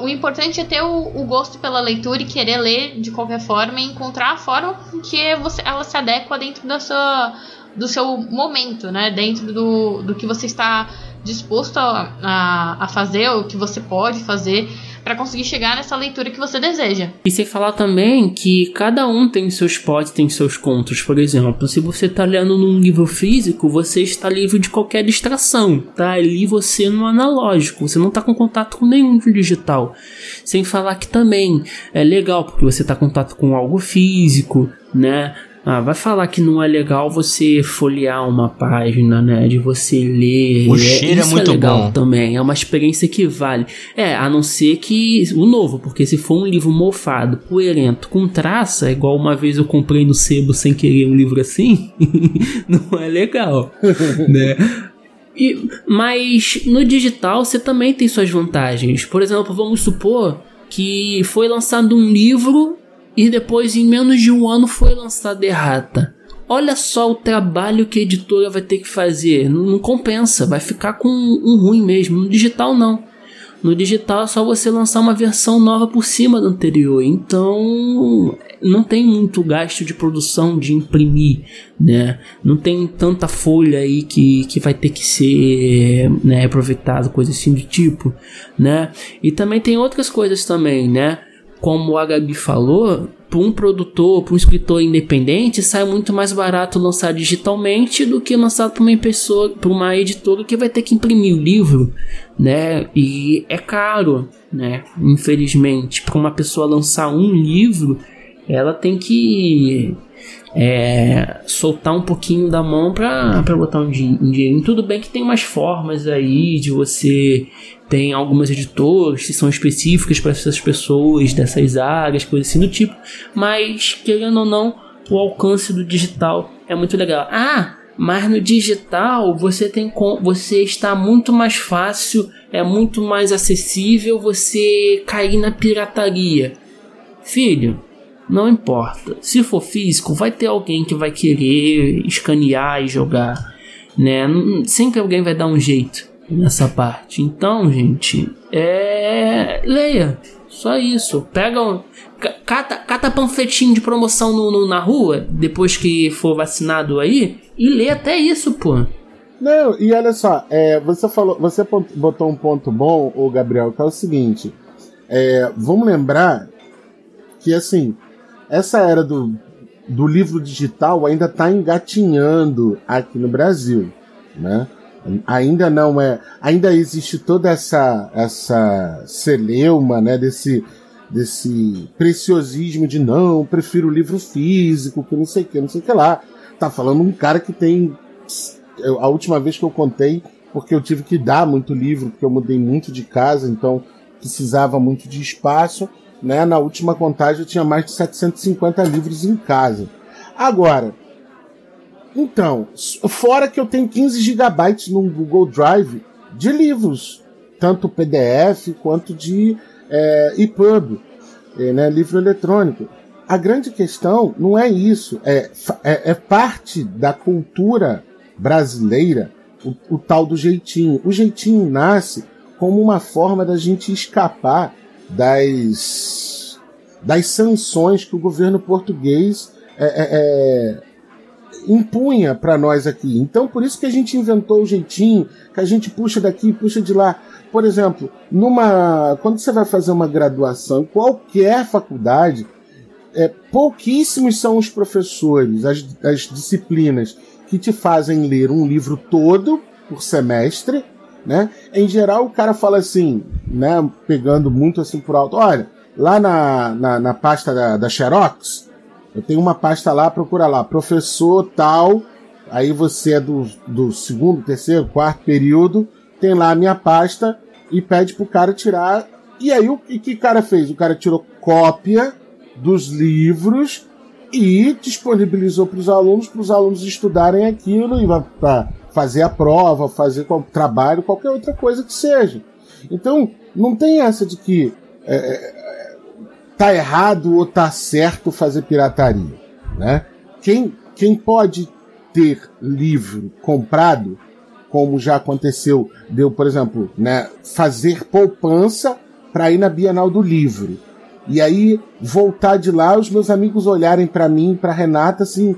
Speaker 4: o importante é ter o, o, gosto pela leitura e querer ler de qualquer forma e encontrar a forma que você, ela se adequa dentro da sua, do seu momento, né? Dentro do, do que você está disposto a, a, a fazer, o que você pode fazer para conseguir chegar nessa leitura que você deseja.
Speaker 3: E sem falar também que cada um tem seus pods, tem seus contos. Por exemplo, se você está lendo num livro físico, você está livre de qualquer distração. Tá ali você no analógico, você não está com contato com nenhum digital. Sem falar que também é legal porque você está em contato com algo físico, né? Ah, vai falar que não é legal você folhear uma página, né? De você ler.
Speaker 1: O é, cheiro é,
Speaker 3: isso
Speaker 1: é muito
Speaker 3: é legal
Speaker 1: bom.
Speaker 3: também. É uma experiência que vale. É, a não ser que o novo, porque se for um livro mofado, poerento, com traça, igual uma vez eu comprei no sebo sem querer um livro assim, não é legal, né? E, mas no digital você também tem suas vantagens. Por exemplo, vamos supor que foi lançado um livro e depois, em menos de um ano, foi lançada errata. Olha só o trabalho que a editora vai ter que fazer. Não, não compensa, vai ficar com um, um ruim mesmo. No digital, não. No digital é só você lançar uma versão nova por cima da anterior. Então não tem muito gasto de produção de imprimir, né? Não tem tanta folha aí que, que vai ter que ser né, aproveitado, coisa assim do tipo, né? E também tem outras coisas também, né? Como a Gabi falou, para um produtor, para um escritor independente, sai muito mais barato lançar digitalmente do que lançar para uma pessoa, para uma editora que vai ter que imprimir o livro, né? E é caro, né? Infelizmente, para uma pessoa lançar um livro ela tem que é, soltar um pouquinho da mão para botar um, din dinheiro. Tudo bem que tem umas formas aí de você. Tem algumas editoras que são específicas para essas pessoas dessas áreas, coisas assim do tipo, mas querendo ou não, o alcance do digital é muito legal. Ah, mas no digital você tem você está muito mais fácil, é muito mais acessível você cair na pirataria. Filho, não importa. Se for físico, vai ter alguém que vai querer escanear e jogar, né? Sempre alguém vai dar um jeito nessa parte. Então, gente, é leia. Só isso. Pega um, cata, cata panfletinho de promoção no, no, na rua depois que for vacinado aí e lê até isso, pô.
Speaker 2: Não, e olha só, é, você falou, você botou um ponto bom, o Gabriel, que é o seguinte. É, vamos lembrar que assim, essa era do, do livro digital ainda está engatinhando aqui no Brasil, né? Ainda não é, ainda existe toda essa essa celeuma, né, desse desse preciosismo de não, prefiro o livro físico, que não sei o que, não sei o que lá. Tá falando um cara que tem a última vez que eu contei, porque eu tive que dar muito livro, porque eu mudei muito de casa, então precisava muito de espaço né? Na última contagem eu tinha mais de 750 livros em casa. Agora, então, fora que eu tenho 15 gigabytes no Google Drive de livros, tanto PDF quanto de é, EPUB, é, né, livro eletrônico. A grande questão não é isso, é, é, é parte da cultura brasileira o, o tal do jeitinho. O jeitinho nasce como uma forma da gente escapar das, das sanções que o governo português é, é, é impunha para nós aqui. Então, por isso que a gente inventou o jeitinho, que a gente puxa daqui, puxa de lá. Por exemplo, numa quando você vai fazer uma graduação qualquer faculdade, é, pouquíssimos são os professores, as, as disciplinas que te fazem ler um livro todo por semestre né? Em geral, o cara fala assim, né? Pegando muito assim por alto. Olha, lá na, na, na pasta da, da Xerox, eu tenho uma pasta lá, procura lá, professor tal. Aí você é do, do segundo, terceiro, quarto período, tem lá a minha pasta e pede pro cara tirar. E aí o que o cara fez? O cara tirou cópia dos livros e disponibilizou para os alunos, para os alunos estudarem aquilo e para fazer a prova, fazer qual, trabalho, qualquer outra coisa que seja. Então, não tem essa de que é, é, tá errado ou tá certo fazer pirataria, né? Quem, quem pode ter livro comprado, como já aconteceu, deu, por exemplo, né, fazer poupança para ir na Bienal do Livro. E aí voltar de lá, os meus amigos olharem para mim, para Renata, assim,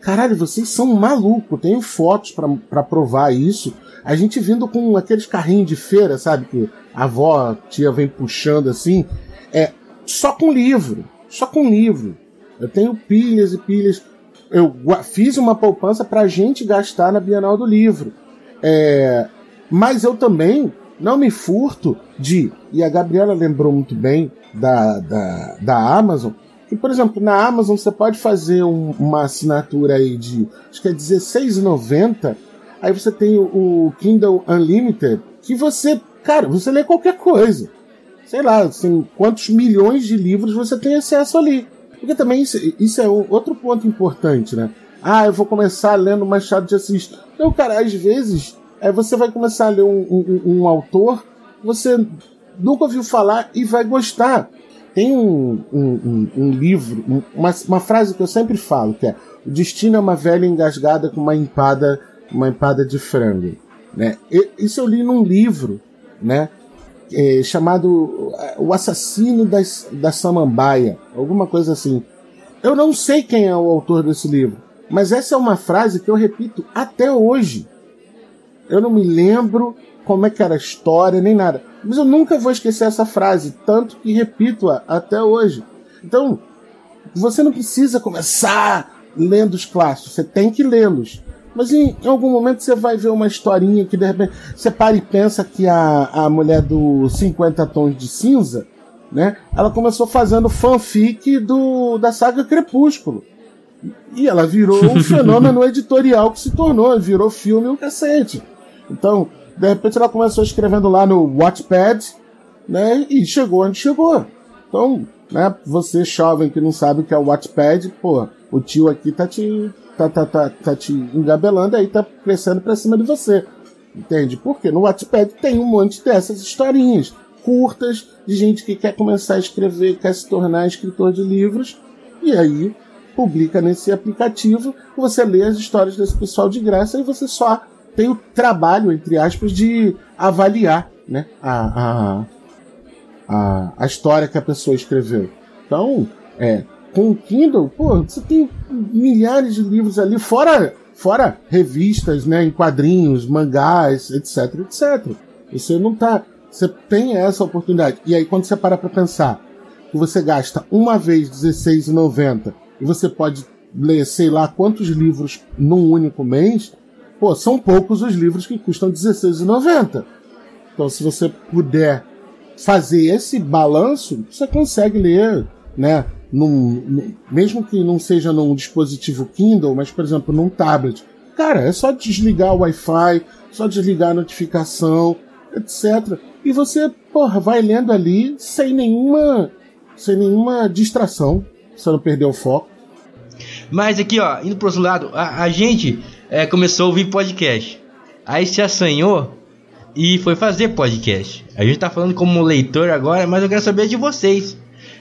Speaker 2: Caralho, vocês são malucos. Tenho fotos para provar isso. A gente vindo com aqueles carrinhos de feira, sabe? Que a avó, a tia vem puxando assim. É só com livro. Só com livro. Eu tenho pilhas e pilhas. Eu fiz uma poupança para a gente gastar na Bienal do Livro. É, mas eu também não me furto de. E a Gabriela lembrou muito bem da, da, da Amazon e, por exemplo, na Amazon você pode fazer um, uma assinatura aí de, acho que é R$16,90. Aí você tem o, o, Kindle Unlimited, que você, cara, você lê qualquer coisa. Sei lá, assim, quantos milhões de livros você tem acesso ali. Porque também isso, isso é outro ponto importante, né? Ah, eu vou começar lendo Machado de Assis. Então, cara, às vezes é, você vai começar a ler um, um, um autor, você nunca ouviu falar e vai gostar. Tem um, um, um livro, uma, uma frase que eu sempre falo, que é o destino é uma velha engasgada com uma empada, uma empada de frango. Né? Isso eu li num livro, né? É, chamado é, O Assassino das, da Samambaia, alguma coisa assim. Eu não sei quem é o autor desse livro, mas essa é uma frase que eu repito até hoje. Eu não me lembro como é que era a história, nem nada. Mas eu nunca vou esquecer essa frase, tanto que repito-a até hoje. Então, você não precisa começar lendo os clássicos, você tem que lê-los. Mas em, em, algum momento você vai ver uma historinha que de repente você para e pensa que a, a mulher do 50 tons de cinza né? Ela começou fazendo fanfic do, da saga Crepúsculo. E ela virou um fenômeno editorial que se tornou, virou filme o cacete. Então, de repente ela começou escrevendo lá no Watchpad, né? E chegou onde chegou. Então, né, você jovem que não sabe o que é o Watchpad, pô, o tio aqui tá te, tá, tá, tá, tá te engabelando aí, tá crescendo pra cima de você. Entende? Porque no Wattpad tem um monte dessas historinhas curtas de gente que quer começar a escrever, quer se tornar escritor de livros, e aí publica nesse aplicativo, você lê as histórias desse pessoal de graça e você só tem o trabalho, entre aspas, de avaliar né, a, a, a, a história que a pessoa escreveu. Então, é, o Kindle, pô, você tem milhares de livros ali, fora, fora revistas, né, em quadrinhos, mangás, etc, etc. Você não tá, você tem essa oportunidade. E aí quando você para para pensar que você gasta uma vez R$16,90 e você pode ler sei lá quantos livros num único mês, pô, são poucos os livros que custam R$16,90. Então se você puder fazer esse balanço, você consegue ler, né, num, num, mesmo que não seja num dispositivo Kindle, mas por exemplo num tablet, cara, é só desligar o Wi-Fi, só desligar a notificação, etc. E você, porra, vai lendo ali sem nenhuma, sem nenhuma distração, você não perder o foco.
Speaker 1: Mas aqui, ó, indo pro outro lado, a, a gente é, começou a ouvir podcast. Aí se assanhou e foi fazer podcast. A gente tá falando como leitor agora, mas eu quero saber de vocês.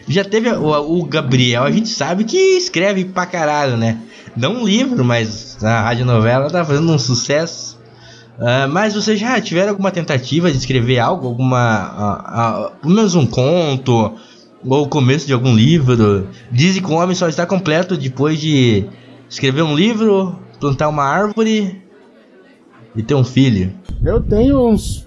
Speaker 1: Já teve o, o, Gabriel, a gente sabe que escreve pra caralho, né? Não um livro, mas a rádio novela tá fazendo um sucesso. Uh, mas vocês já tiveram alguma tentativa de escrever algo? Alguma. Uh, uh, pelo menos um conto? Ou o começo de algum livro? Dizem que o homem só está completo depois de escrever um livro, plantar uma árvore e ter um filho.
Speaker 2: Eu tenho uns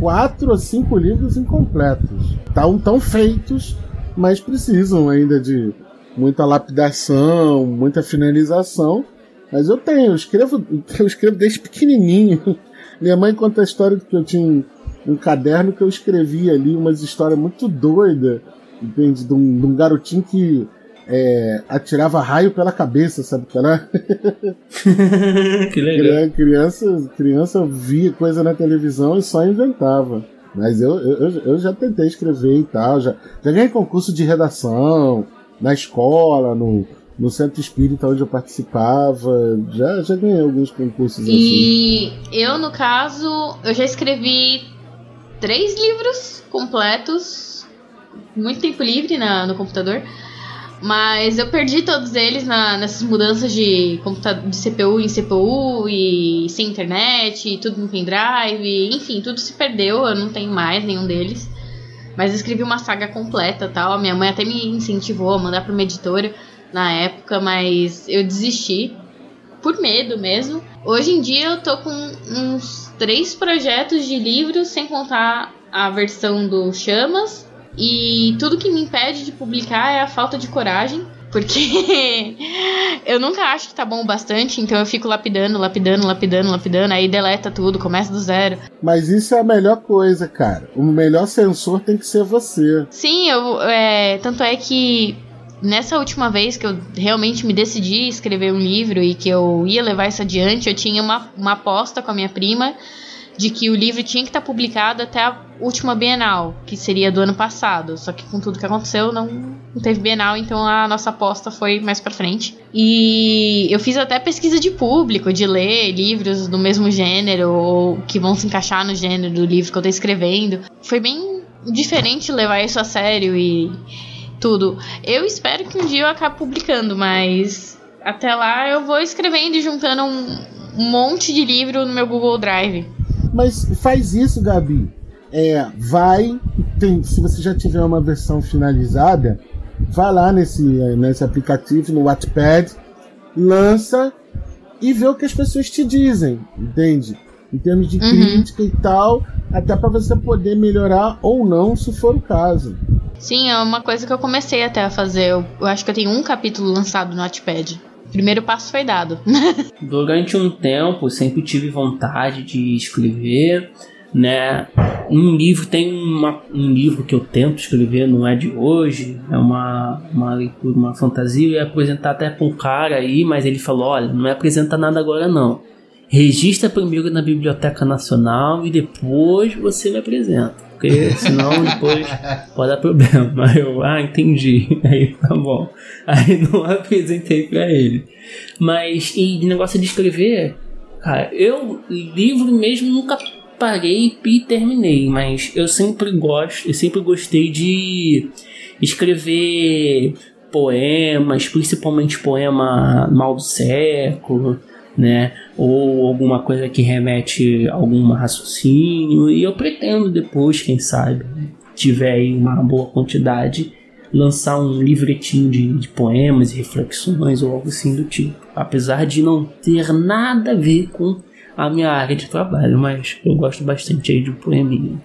Speaker 2: quatro ou cinco livros incompletos. Tão, tão feitos mas precisam ainda de muita lapidação, muita finalização. Mas eu tenho, eu escrevo, eu escrevo desde pequenininho. Minha mãe conta a história de que eu tinha um, caderno que eu escrevia ali, umas histórias muito doidas, entende? De um, de um garotinho que é, atirava raio pela cabeça, sabe que era?
Speaker 3: que legal.
Speaker 2: Criança, criança via coisa na televisão e só inventava. Mas eu, eu, eu já tentei escrever e tal, já, já ganhei concurso de redação na escola, no, no centro espírita onde eu participava, já, já ganhei alguns concursos
Speaker 4: e assim. E eu, no caso, eu já escrevi três livros completos, muito tempo livre na, no computador. Mas eu perdi todos eles na, nessas mudanças de, de CPU em CPU e sem internet, e tudo no pendrive, enfim, tudo se perdeu, eu não tenho mais nenhum deles. Mas escrevi uma saga completa tal. A minha mãe até me incentivou a mandar para uma editora na época, mas eu desisti. Por medo mesmo. Hoje em dia eu tô com uns três projetos de livros, sem contar a versão do Chamas e tudo que me impede de publicar é a falta de coragem. Porque eu nunca acho que tá bom o bastante, então eu fico lapidando, lapidando, lapidando, lapidando, aí deleta tudo, começa do zero.
Speaker 2: Mas isso é a melhor coisa, cara. O melhor sensor tem que ser você.
Speaker 4: Sim, eu, é, tanto é que nessa última vez que eu realmente me decidi escrever um livro e que eu ia levar isso adiante, eu tinha uma, uma aposta com a minha prima de que o livro tinha que estar publicado até a última Bienal, que seria do ano passado. Só que com tudo que aconteceu, não, não teve Bienal, então a nossa aposta foi mais para frente. E eu fiz até pesquisa de público, de ler livros do mesmo gênero, ou que vão se encaixar no gênero do livro que eu tô escrevendo. Foi bem diferente levar isso a sério e tudo. Eu espero que um dia eu acabe publicando, mas até lá eu vou escrevendo e juntando um monte de livro no meu Google Drive.
Speaker 2: Mas faz isso, Gabi. É, vai, tem, se você já tiver uma versão finalizada, vai lá nesse, nesse aplicativo, no Wattpad, lança e vê o que as pessoas te dizem, entende? Em termos de uhum. crítica e tal, até para você poder melhorar ou não, se for o caso.
Speaker 4: Sim, é uma coisa que eu comecei até a fazer. Eu, eu acho que eu tenho um capítulo lançado no Wattpad primeiro passo foi dado.
Speaker 3: Durante um tempo, sempre tive vontade de escrever, né? Um livro tem uma, um livro que eu tento escrever, não é de hoje, é uma, uma uma fantasia, eu ia apresentar até com um cara aí, mas ele falou, olha, não me apresenta nada agora não. Registra primeiro na Biblioteca Nacional e depois você me apresenta. Porque senão depois pode dar problema. Aí eu, ah, entendi. Aí tá bom. Aí não apresentei para ele. Mas, e negócio de escrever, cara, eu, livro mesmo, nunca parei e terminei, mas eu sempre gosto, eu sempre gostei de escrever poemas, principalmente poema mal do século, né? Ou alguma coisa que remete a algum raciocínio. E eu pretendo depois, quem sabe, tiver aí uma boa quantidade, lançar um livretinho de, de poemas e reflexões ou algo assim do tipo. Apesar de não ter nada a ver com a minha área de trabalho, mas eu gosto bastante aí de poeminha.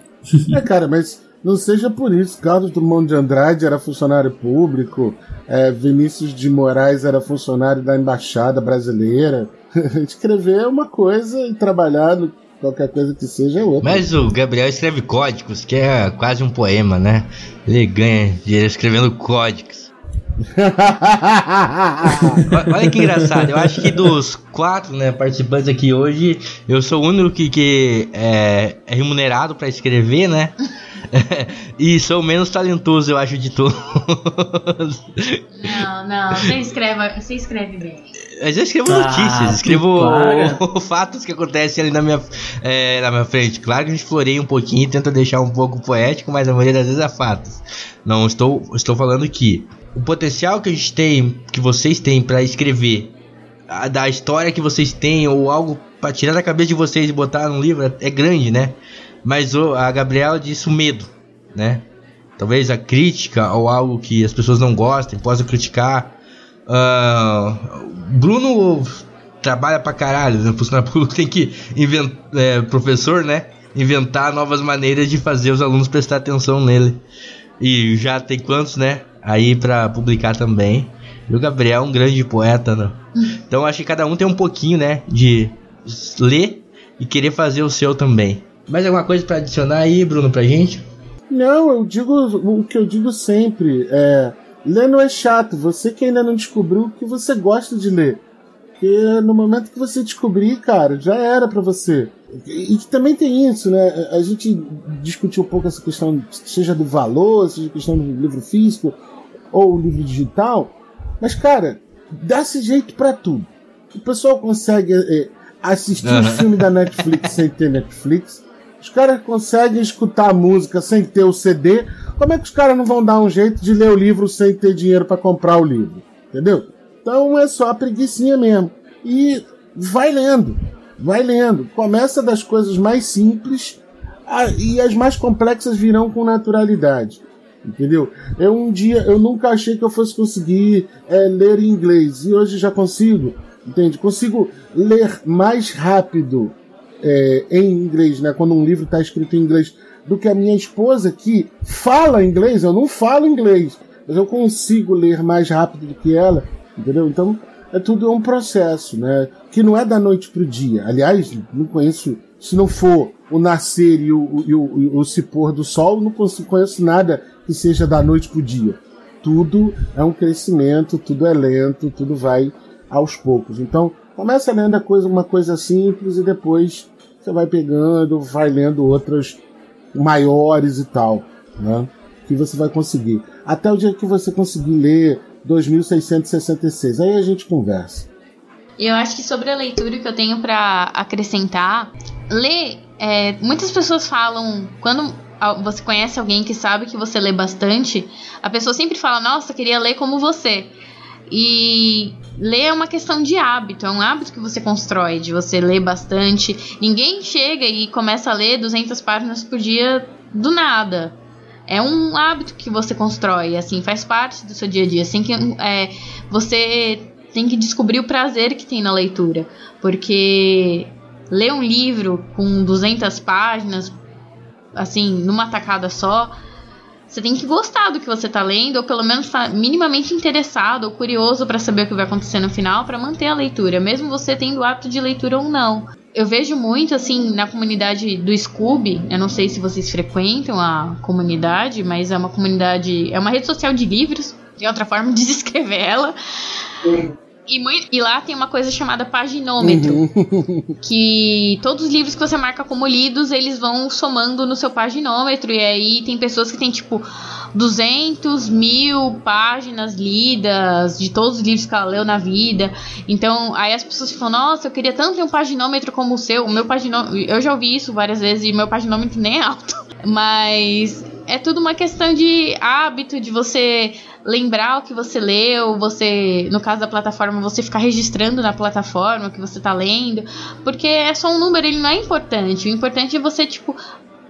Speaker 2: É, cara, mas não seja por isso. Carlos Drummond de Andrade era funcionário público, é, Vinícius de Moraes era funcionário da Embaixada Brasileira. Escrever é uma coisa e trabalhar no qualquer coisa que seja é outra.
Speaker 1: Mas o Gabriel escreve códigos, que é quase um poema, né? Ele ganha dinheiro escrevendo códigos. Olha que engraçado, eu acho que dos quatro né, participantes aqui hoje, eu sou o único que, que é, é remunerado para escrever, né? e sou o menos talentoso, eu acho, de todos.
Speaker 4: Não, não, você escreve, você escreve bem.
Speaker 1: Mas eu escrevo ah, notícias, escrevo fatos que acontecem ali na minha, é, na minha frente. Claro que a gente floreia um pouquinho, tenta deixar um pouco poético, mas a maioria das vezes é fatos. Não estou, estou falando que o potencial que a gente tem, que vocês têm para escrever, a, da história que vocês têm ou algo para tirar da cabeça de vocês e botar num livro é, é grande, né? Mas o, a Gabriela disse o medo, né? Talvez a crítica ou algo que as pessoas não gostem, possam criticar. Uh, Bruno trabalha pra caralho, né? Funcionário público tem que inventar, é, professor, né? Inventar novas maneiras de fazer os alunos prestar atenção nele. E já tem quantos, né? Aí para publicar também. E o Gabriel é um grande poeta, né? Então acho que cada um tem um pouquinho, né? De ler e querer fazer o seu também. Mais alguma coisa para adicionar aí, Bruno, pra gente?
Speaker 2: Não, eu digo o que eu digo sempre. É, ler não é chato. Você que ainda não descobriu o que você gosta de ler. Porque no momento que você descobrir, cara, já era para você. E, que também tem isso, né? A gente discutiu um pouco essa questão, seja do valor, seja questão do livro físico ou livro digital. Mas, cara, dá-se jeito para tudo. O pessoal consegue é, assistir uhum. um filme da Netflix sem ter Netflix. Os caras conseguem escutar a música sem ter o CD. Como é que os caras não vão dar um jeito de ler o livro sem ter dinheiro para comprar o livro? Entendeu? Então é só a preguiçinha mesmo. E vai lendo, vai lendo. Começa das coisas mais simples e as mais complexas virão com naturalidade. Entendeu? Eu um dia, eu nunca achei que eu fosse conseguir é, ler em inglês e hoje já consigo. Entende? Consigo ler mais rápido é, em inglês, né? Quando um livro está escrito em inglês, do que a minha esposa que fala inglês. Eu não falo inglês, mas eu consigo ler mais rápido do que ela entendeu? Então é tudo um processo, né? Que não é da noite pro dia. Aliás, não conheço, se não for o nascer e o, e o, e o se pôr do sol, não conheço nada que seja da noite pro dia. Tudo é um crescimento, tudo é lento, tudo vai aos poucos. Então, começa lendo a coisa, uma coisa simples e depois você vai pegando, vai lendo outras maiores e tal, né? Que você vai conseguir. Até o dia que você conseguir ler 2666. Aí a gente conversa.
Speaker 4: Eu acho que sobre a leitura que eu tenho para acrescentar, ler. É, muitas pessoas falam quando você conhece alguém que sabe que você lê bastante, a pessoa sempre fala: Nossa, queria ler como você. E ler é uma questão de hábito, é um hábito que você constrói, de você ler bastante. Ninguém chega e começa a ler 200 páginas por dia do nada é um hábito que você constrói, assim, faz parte do seu dia a dia. Assim que é, você tem que descobrir o prazer que tem na leitura, porque ler um livro com 200 páginas, assim, numa tacada só, você tem que gostar do que você está lendo, ou pelo menos estar tá minimamente interessado ou curioso para saber o que vai acontecer no final, para manter a leitura, mesmo você tendo o hábito de leitura ou não. eu vejo muito assim na comunidade do Scooby. Eu não sei se vocês frequentam a comunidade, mas é uma comunidade, é uma rede social de livros. Tem outra forma de descrever ela. E, e, lá tem uma coisa chamada paginômetro. Uhum. Que todos os livros que você marca como lidos, eles vão somando no seu paginômetro. E aí tem pessoas que tem tipo 200 mil páginas lidas de todos os livros que ela leu na vida. Então, aí as pessoas falam: Nossa, eu queria tanto ter um paginômetro como o seu. O meu paginômetro. Eu já ouvi isso várias vezes e meu paginômetro nem é alto. Mas é tudo uma questão de hábito, de você lembrar o que você leu, você, no caso da plataforma, você ficar registrando na plataforma o que você tá lendo, porque é só um número, ele não é importante. O importante é você, tipo,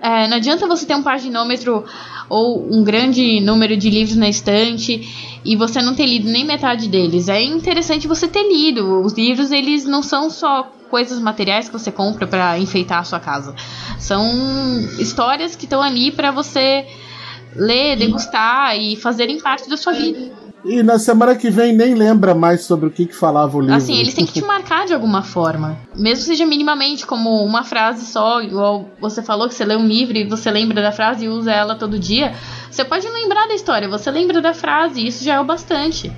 Speaker 4: é, não adianta você ter um paginômetro ou um grande número de livros na estante e você não ter lido nem metade deles. É interessante você ter lido. Os livros, eles não são só coisas materiais que você compra para enfeitar a sua casa. São histórias que estão ali para você ler, degustar e fazerem parte da sua vida.
Speaker 2: E na semana que vem nem lembra mais sobre o que, que falava o livro.
Speaker 4: Assim, eles têm que te marcar de alguma forma. Mesmo seja minimamente, como uma frase só, igual você falou que você lê um livro e você lembra da frase e usa ela todo dia. Você pode lembrar da história, você lembra da frase, e isso já é o bastante.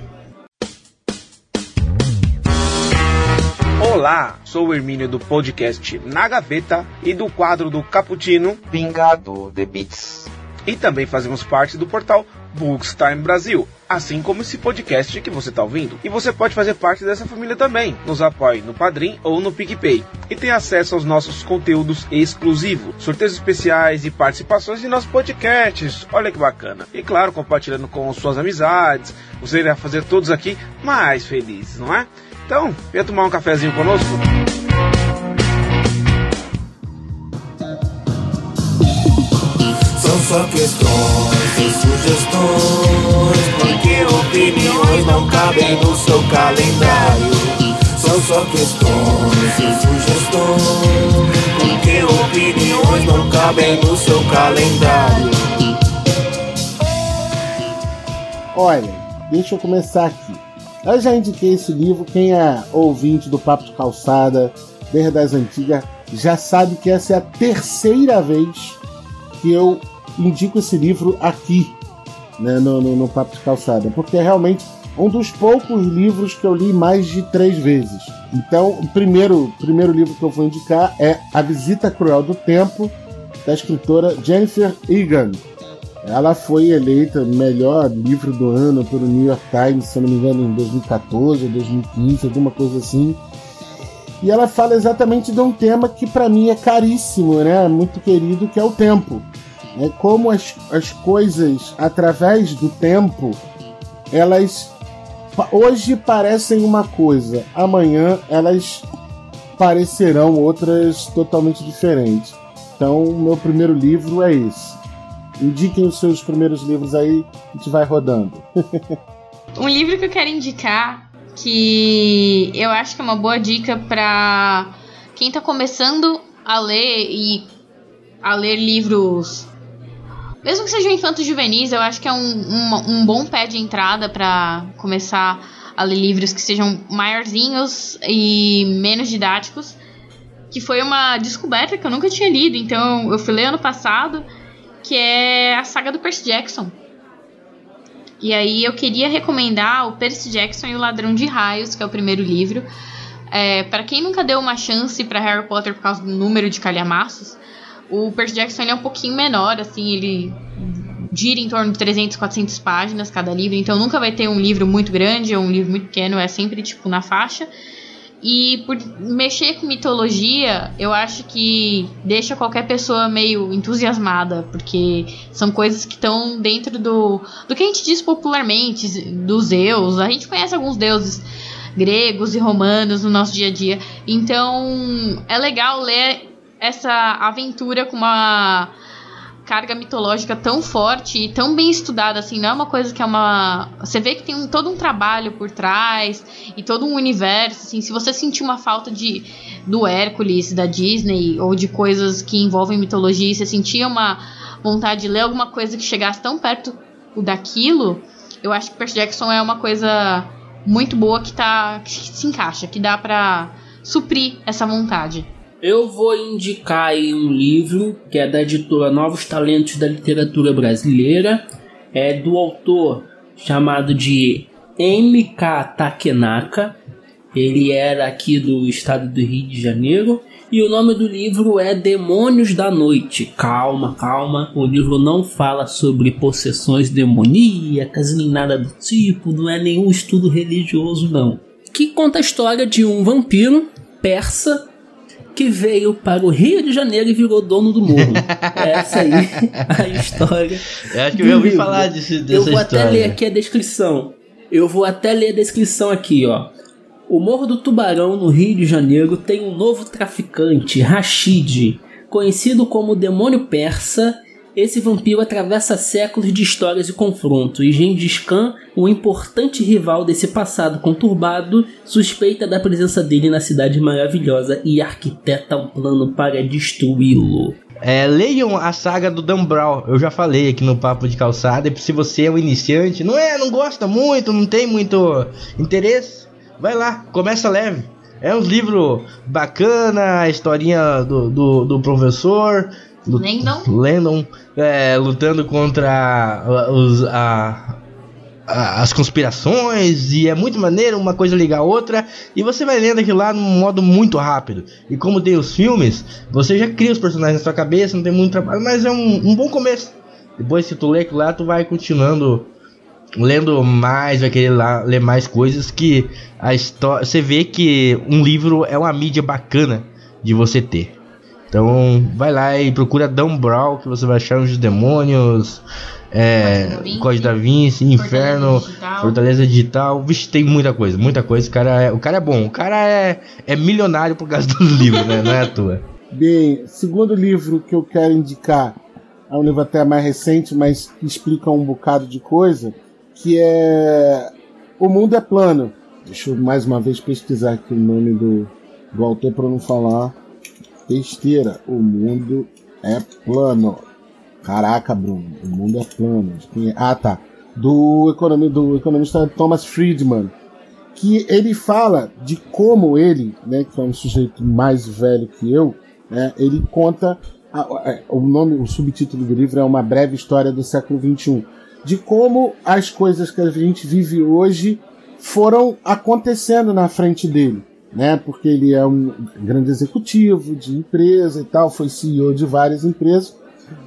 Speaker 6: Olá, sou o Hermínio do podcast Na Gaveta e do quadro do Caputino
Speaker 7: Vingador de Beats.
Speaker 6: E também fazemos parte do portal Bookstime Brasil, assim como esse podcast que você está ouvindo. E você pode fazer parte dessa família também. Nos apoie no Padrim ou no PicPay. E tem acesso aos nossos conteúdos exclusivos, sorteios especiais e participações em nossos podcasts. Olha que bacana. E claro, compartilhando com suas amizades. Você irá fazer todos aqui mais felizes, não é? Então, venha tomar um cafezinho conosco?
Speaker 8: Só questões e sugestões, porque opiniões não cabem no seu calendário. São só questões e sugestões, porque opiniões não cabem no seu calendário.
Speaker 2: Olha, deixa eu começar aqui. Eu já indiquei esse livro, quem é ouvinte do Papo de Calçada, desde as antigas, já sabe que essa é a terceira vez que eu indico esse livro aqui, né, no, no, no Papo de Calçada, porque é realmente um dos poucos livros que eu li mais de três vezes. Então, o primeiro, primeiro livro que eu vou indicar é A Visita Cruel do Tempo, da escritora Jennifer Egan. Ela foi eleita melhor livro do ano pelo New York Times, se não me engano, em 2014 ou 2015, alguma coisa assim. E ela fala exatamente de um tema que para mim é caríssimo, né? Muito querido, que é o tempo é como as, as coisas, através do tempo, elas hoje parecem uma coisa, amanhã elas parecerão outras totalmente diferentes. Então, meu primeiro livro é esse. Indiquem os seus primeiros livros aí, a gente vai rodando.
Speaker 4: um livro que eu quero indicar, que eu acho que é uma boa dica para quem está começando a ler e a ler livros mesmo que sejam infantos juvenis, eu acho que é um, um, um bom pé de entrada para começar a ler livros que sejam maiorzinhos e menos didáticos. Que foi uma descoberta que eu nunca tinha lido, então eu fui ler ano passado, que é a saga do Percy Jackson. E aí eu queria recomendar o Percy Jackson e o Ladrão de Raios, que é o primeiro livro. É, para quem nunca deu uma chance para Harry Potter por causa do número de calhamaços, o Percy Jackson é um pouquinho menor, assim, ele gira em torno de 300, 400 páginas cada livro, então nunca vai ter um livro muito grande ou um livro muito pequeno, é sempre tipo na faixa. E por mexer com mitologia, eu acho que deixa qualquer pessoa meio entusiasmada, porque são coisas que estão dentro do, do que a gente diz popularmente, dos Zeus. A gente conhece alguns deuses gregos e romanos no nosso dia a dia. Então é legal ler essa aventura com uma carga mitológica tão forte e tão bem estudada assim, não é uma coisa que é uma, você vê que tem um, todo um trabalho por trás e todo um universo, assim, se você sentir uma falta de do Hércules da Disney ou de coisas que envolvem mitologia, você sentia uma vontade de ler alguma coisa que chegasse tão perto daquilo, eu acho que Percy Jackson é uma coisa muito boa que tá que se encaixa, que dá para suprir essa vontade.
Speaker 3: Eu vou indicar aí um livro que é da editora Novos Talentos da Literatura Brasileira, é do autor chamado de M.K. Takenaka. Ele era aqui do estado do Rio de Janeiro e o nome do livro é Demônios da Noite. Calma, calma. O livro não fala sobre possessões demoníacas nem nada do tipo. Não é nenhum estudo religioso, não. Que conta a história de um vampiro persa que veio para o Rio de Janeiro e virou dono do morro. É essa aí a história.
Speaker 1: Eu acho que eu ouvi falar desse, dessa
Speaker 3: Eu vou
Speaker 1: história.
Speaker 3: até ler aqui a descrição. Eu vou até ler a descrição aqui, ó. O Morro do Tubarão, no Rio de Janeiro, tem um novo traficante, Rashid. Conhecido como Demônio Persa, esse vampiro atravessa séculos de histórias e confronto, e Gengis Khan, um importante rival desse passado conturbado, suspeita da presença dele na cidade maravilhosa e arquiteta um plano para destruí-lo.
Speaker 1: É, leiam a saga do Dan Brown. Eu já falei aqui no Papo de Calçada. Se você é um iniciante, não é, não gosta muito, não tem muito interesse, vai lá, começa leve. É um livro bacana, a historinha do, do, do professor. Do,
Speaker 4: Landon.
Speaker 1: Landon é, lutando contra os, a, a- as conspirações e é muito maneiro, uma coisa liga a outra, e você vai lendo aquilo lá num modo muito rápido. E como tem os filmes, você já cria os personagens na sua cabeça, não tem muito trabalho, mas é um, um bom começo. Depois que tu lê aquilo lá, tu vai continuando lendo mais, vai querer lá, ler mais coisas que a história. Você vê que um livro é uma mídia bacana de você ter. Então vai lá e procura Dan Brown, que você vai achar os demônios, é,
Speaker 4: Código da Vinci,
Speaker 1: Código da Vinci, Inferno,
Speaker 4: Digital.
Speaker 1: Fortaleza Digital. Vixe, tem muita coisa, muita coisa. O cara é, o cara é bom, o cara é, é milionário por causa dos livros, né? Não é à toa.
Speaker 2: Bem, segundo livro que eu quero indicar é um livro até mais recente, mas que explica um bocado de coisa, que é O Mundo é Plano. Deixa eu mais uma vez pesquisar aqui o nome do, do autor para não falar besteira. O Mundo é Plano. Caraca, Bruno, o mundo é plano. É? Ah, tá. Do, economi, do economista Thomas Friedman que ele fala de como ele, né, que é um sujeito mais velho que eu, né, ele conta a- a- o nome, o subtítulo do livro é uma breve história do século XXI, de como as coisas que a gente vive hoje foram acontecendo na frente dele, né, porque ele é um grande executivo de empresa e tal, foi CEO de várias empresas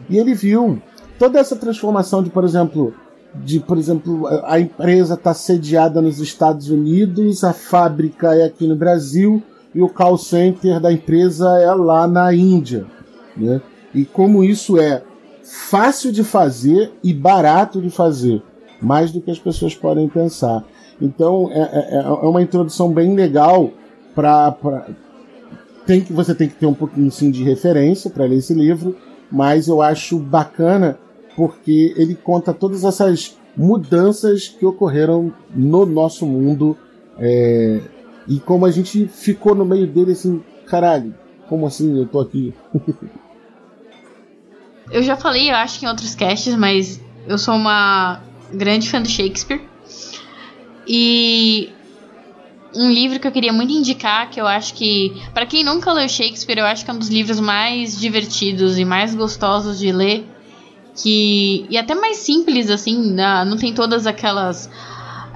Speaker 2: e ele viu toda essa transformação de, por exemplo, de, por exemplo, a empresa está sediada nos Estados Unidos, a fábrica é aqui no Brasil e o call center da empresa é lá na Índia, né? E como isso é fácil de fazer e barato de fazer, mais do que as pessoas podem pensar. Então é, é- é uma introdução bem legal para tem que você tem que ter um pouquinho sim, de referência para ler esse livro, mas eu acho bacana porque ele conta todas essas mudanças que ocorreram no nosso mundo é, e como a gente ficou no meio dele assim, caralho, como assim eu tô aqui?
Speaker 4: Eu já falei, eu acho que em outros casts, mas eu sou uma grande fã do Shakespeare. E um livro que eu queria muito indicar, que eu acho que, Pra quem nunca leu Shakespeare, eu acho que é um dos livros mais divertidos e mais gostosos de ler, que e até mais simples assim, não tem todas aquelas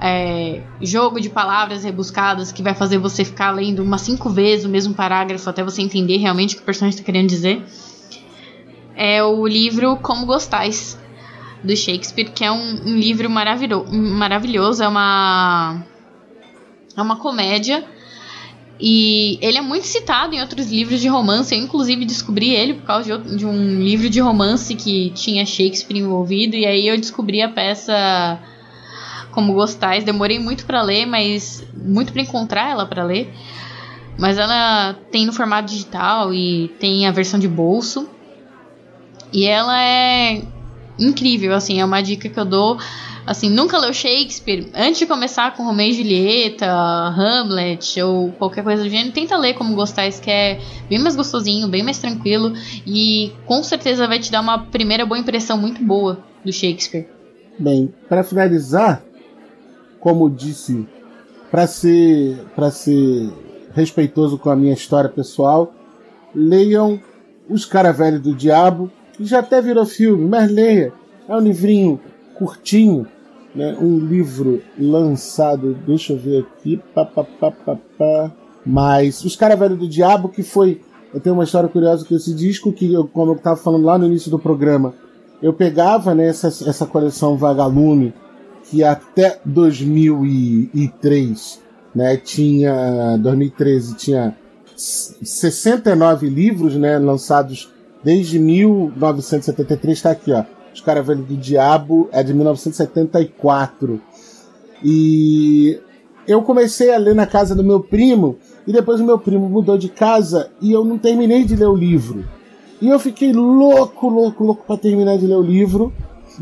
Speaker 4: é, jogo de palavras rebuscadas que vai fazer você ficar lendo umas cinco vezes o mesmo parágrafo até você entender realmente o que o personagem está querendo dizer. É o livro Como Gostais, do Shakespeare, que é um, um livro maravilo maravilhoso, é uma, é uma comédia. E ele é muito citado em outros livros de romance. Eu, inclusive, descobri ele por causa de, outro- de um livro de romance que tinha Shakespeare envolvido. E aí eu descobri a peça Como Gostais. Demorei muito para ler, mas muito para encontrar ela para ler. Mas ela tem no formato digital e tem a versão de bolso. E ela é incrível, assim, é uma dica que eu dou. Assim, nunca leu Shakespeare? Antes de começar com Romeu e Julieta, Hamlet ou qualquer coisa do gênero, tenta ler como gostais, que é bem mais gostosinho, bem mais tranquilo e com certeza vai te dar uma primeira boa impressão muito boa do Shakespeare.
Speaker 2: Bem, para finalizar, como disse, para ser para ser respeitoso com a minha história pessoal, leiam Os Cara Velho do Diabo, que já até virou filme, mas leia. É um livrinho curtinho, né? um livro lançado, deixa eu ver aqui, pá, pá, pá, pá, pá. mas Os Cara Velho do Diabo, que foi, eu tenho uma história curiosa com esse disco, que eu, como eu estava falando lá no início do programa, eu pegava né, essa, essa coleção Vagalume, que até 2003, né, tinha, 2013 tinha 69 livros, né, lançados desde 1973, está aqui, ó, Os Caravelhos do Diabo, é de 1974. E eu comecei a ler na casa do meu primo, e depois o meu primo mudou de casa e eu não terminei de ler o livro. E eu fiquei louco, louco, louco para terminar de ler o livro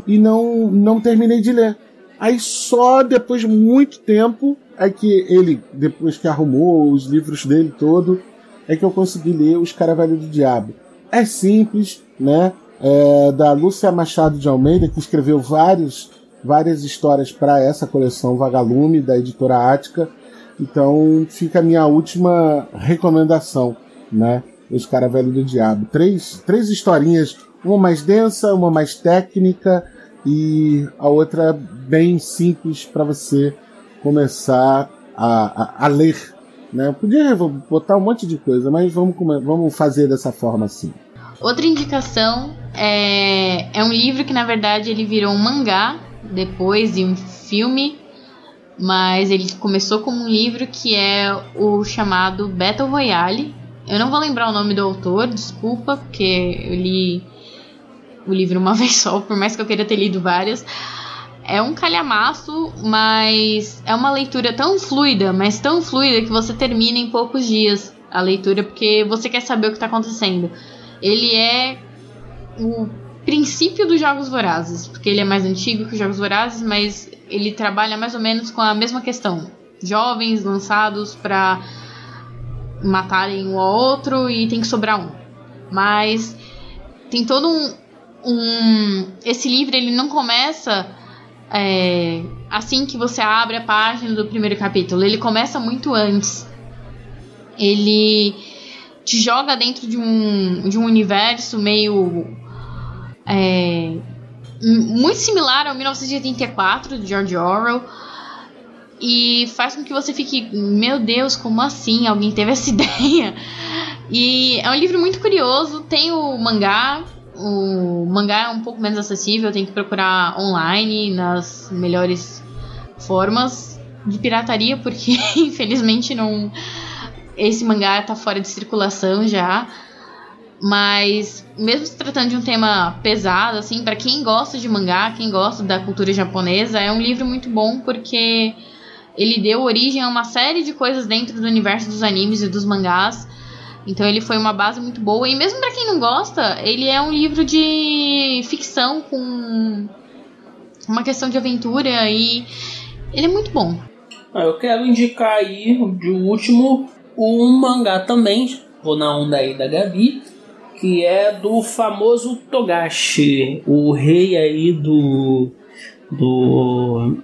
Speaker 2: e não não terminei de ler. Aí só depois de muito tempo é que ele, depois que arrumou os livros dele todo, é que eu consegui ler Os Caravelhos do Diabo. É simples, né? É da Lúcia Machado de Almeida, que escreveu vários, várias histórias para essa coleção Vagalume, da editora Ática. Então fica a minha última recomendação, né? Os Caravelhos do Diabo. Três, três historinhas, uma mais densa, uma mais técnica e a outra bem simples para você começar a, a, a, ler. Né? Podia botar um monte de coisa, mas vamos, vamos fazer dessa forma assim.
Speaker 4: Outra indicação é, é um livro que na verdade ele virou um mangá depois de um filme, mas ele começou como um livro que é o chamado Battle Royale. Eu não vou lembrar o nome do autor, desculpa, porque eu li o livro uma vez só, por mais que eu queira ter lido várias. É um calhamaço, mas é uma leitura tão fluida, mas tão fluida que você termina em poucos dias a leitura, porque você quer saber o que está acontecendo. Ele é o princípio dos Jogos Vorazes, porque ele é mais antigo que os Jogos Vorazes, mas ele trabalha mais ou menos com a mesma questão. Jovens lançados para matarem um ao outro e tem que sobrar um. Mas tem todo um, um esse livro ele não começa é, assim que você abre a página do primeiro capítulo. Ele começa muito antes. Ele te joga dentro de um, de um universo meio. É, muito similar ao 1984 de George Orwell. E faz com que você fique, meu Deus, como assim? Alguém teve essa ideia? E é um livro muito curioso. Tem o mangá, o mangá é um pouco menos acessível, tem que procurar online nas melhores formas de pirataria, porque infelizmente não esse mangá tá fora de circulação já. Mas mesmo se tratando de um tema pesado assim, para quem gosta de mangá, quem gosta da cultura japonesa, é um livro muito bom porque ele deu origem a uma série de coisas dentro do universo dos animes e dos mangás então ele foi uma base muito boa. E mesmo para quem não gosta, ele é um livro de ficção com uma questão de aventura e ele é muito bom.
Speaker 3: Ah, eu quero indicar aí de último um mangá também, vou na onda aí da Gabi, que é do famoso Togashi, o rei aí do do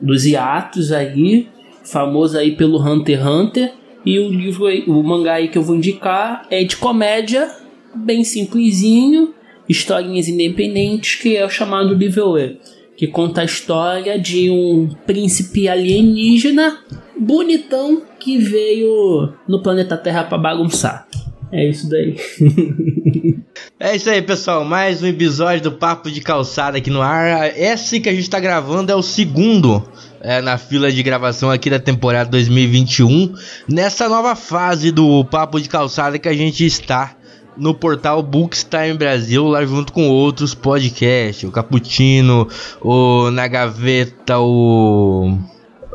Speaker 3: dos hiatos aí, famoso aí pelo Hunter x Hunter e o livro, o mangá aí que eu vou indicar é de comédia, bem simplesinho, historinhas independentes, que é o chamado livro E, que conta a história de um príncipe alienígena bonitão que veio no planeta Terra para bagunçar. É isso daí.
Speaker 1: é isso aí, pessoal. Mais um episódio do Papo de Calçada aqui no ar. Esse que a gente tá gravando é o segundo é, na fila de gravação aqui da temporada 2021, nessa nova fase do Papo de Calçada que a gente está no portal Bookstime Brasil, lá junto com outros podcasts, o Caputino, o Na Gaveta, o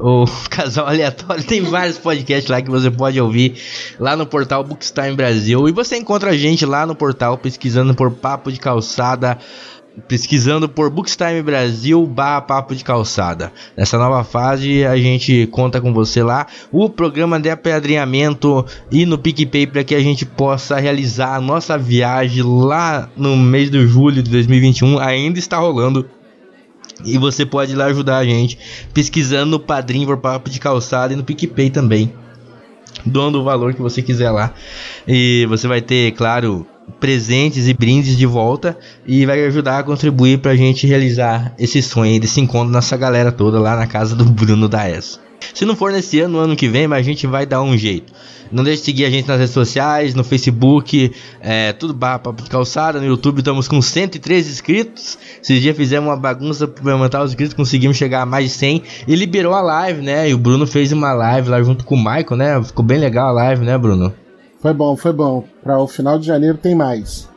Speaker 1: o Casal Aleatório, tem vários podcasts lá que você pode ouvir lá no portal Bookstime Brasil. E você encontra a gente lá no portal pesquisando por Papo de Calçada pesquisando por Bookstime Brasil barra Papo de Calçada. Nessa nova fase a gente conta com você lá, o programa de apadrinhamento e no PicPay para que a gente possa realizar a nossa viagem lá no mês de julho de 2021, ainda está rolando. E você pode ir lá ajudar a gente pesquisando no Padrim por Papo de Calçada e no PicPay também. doando o valor que você quiser lá. E você vai ter, claro, presentes e brindes de volta e vai ajudar a contribuir pra gente realizar esse sonho desse encontro nessa galera toda lá na casa do Bruno da ESO. Se não for nesse ano, no ano que vem, mas a gente vai dar um jeito. Não deixe de seguir a gente nas redes sociais, no Facebook, é, tudo barra calçada, no YouTube estamos com 103 inscritos. Esses dias fizemos uma bagunça para aumentar os inscritos, conseguimos chegar a mais de 100 e liberou a live, né? E o Bruno fez uma live lá junto com o Michael, né? Ficou bem legal a live, né, Bruno?
Speaker 2: Foi bom, foi bom. Para o final de janeiro tem mais.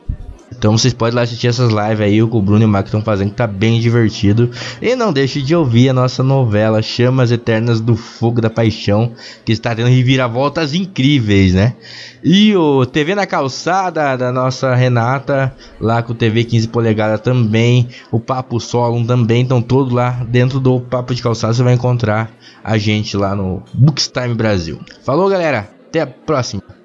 Speaker 1: Então vocês podem lá assistir essas lives aí, o que o Bruno e o Max estão fazendo, que tá bem divertido. E não deixe de ouvir a nossa novela Chamas Eternas do Fogo da Paixão, que está tendo reviravoltas incríveis, né? E o TV na Calçada da nossa Renata, lá com o TV 15 polegadas também, o Papo Solo também, estão todos lá dentro do Papo de Calçada. Você vai encontrar a gente lá no Bookstime Brasil. Falou, galera, até a próxima.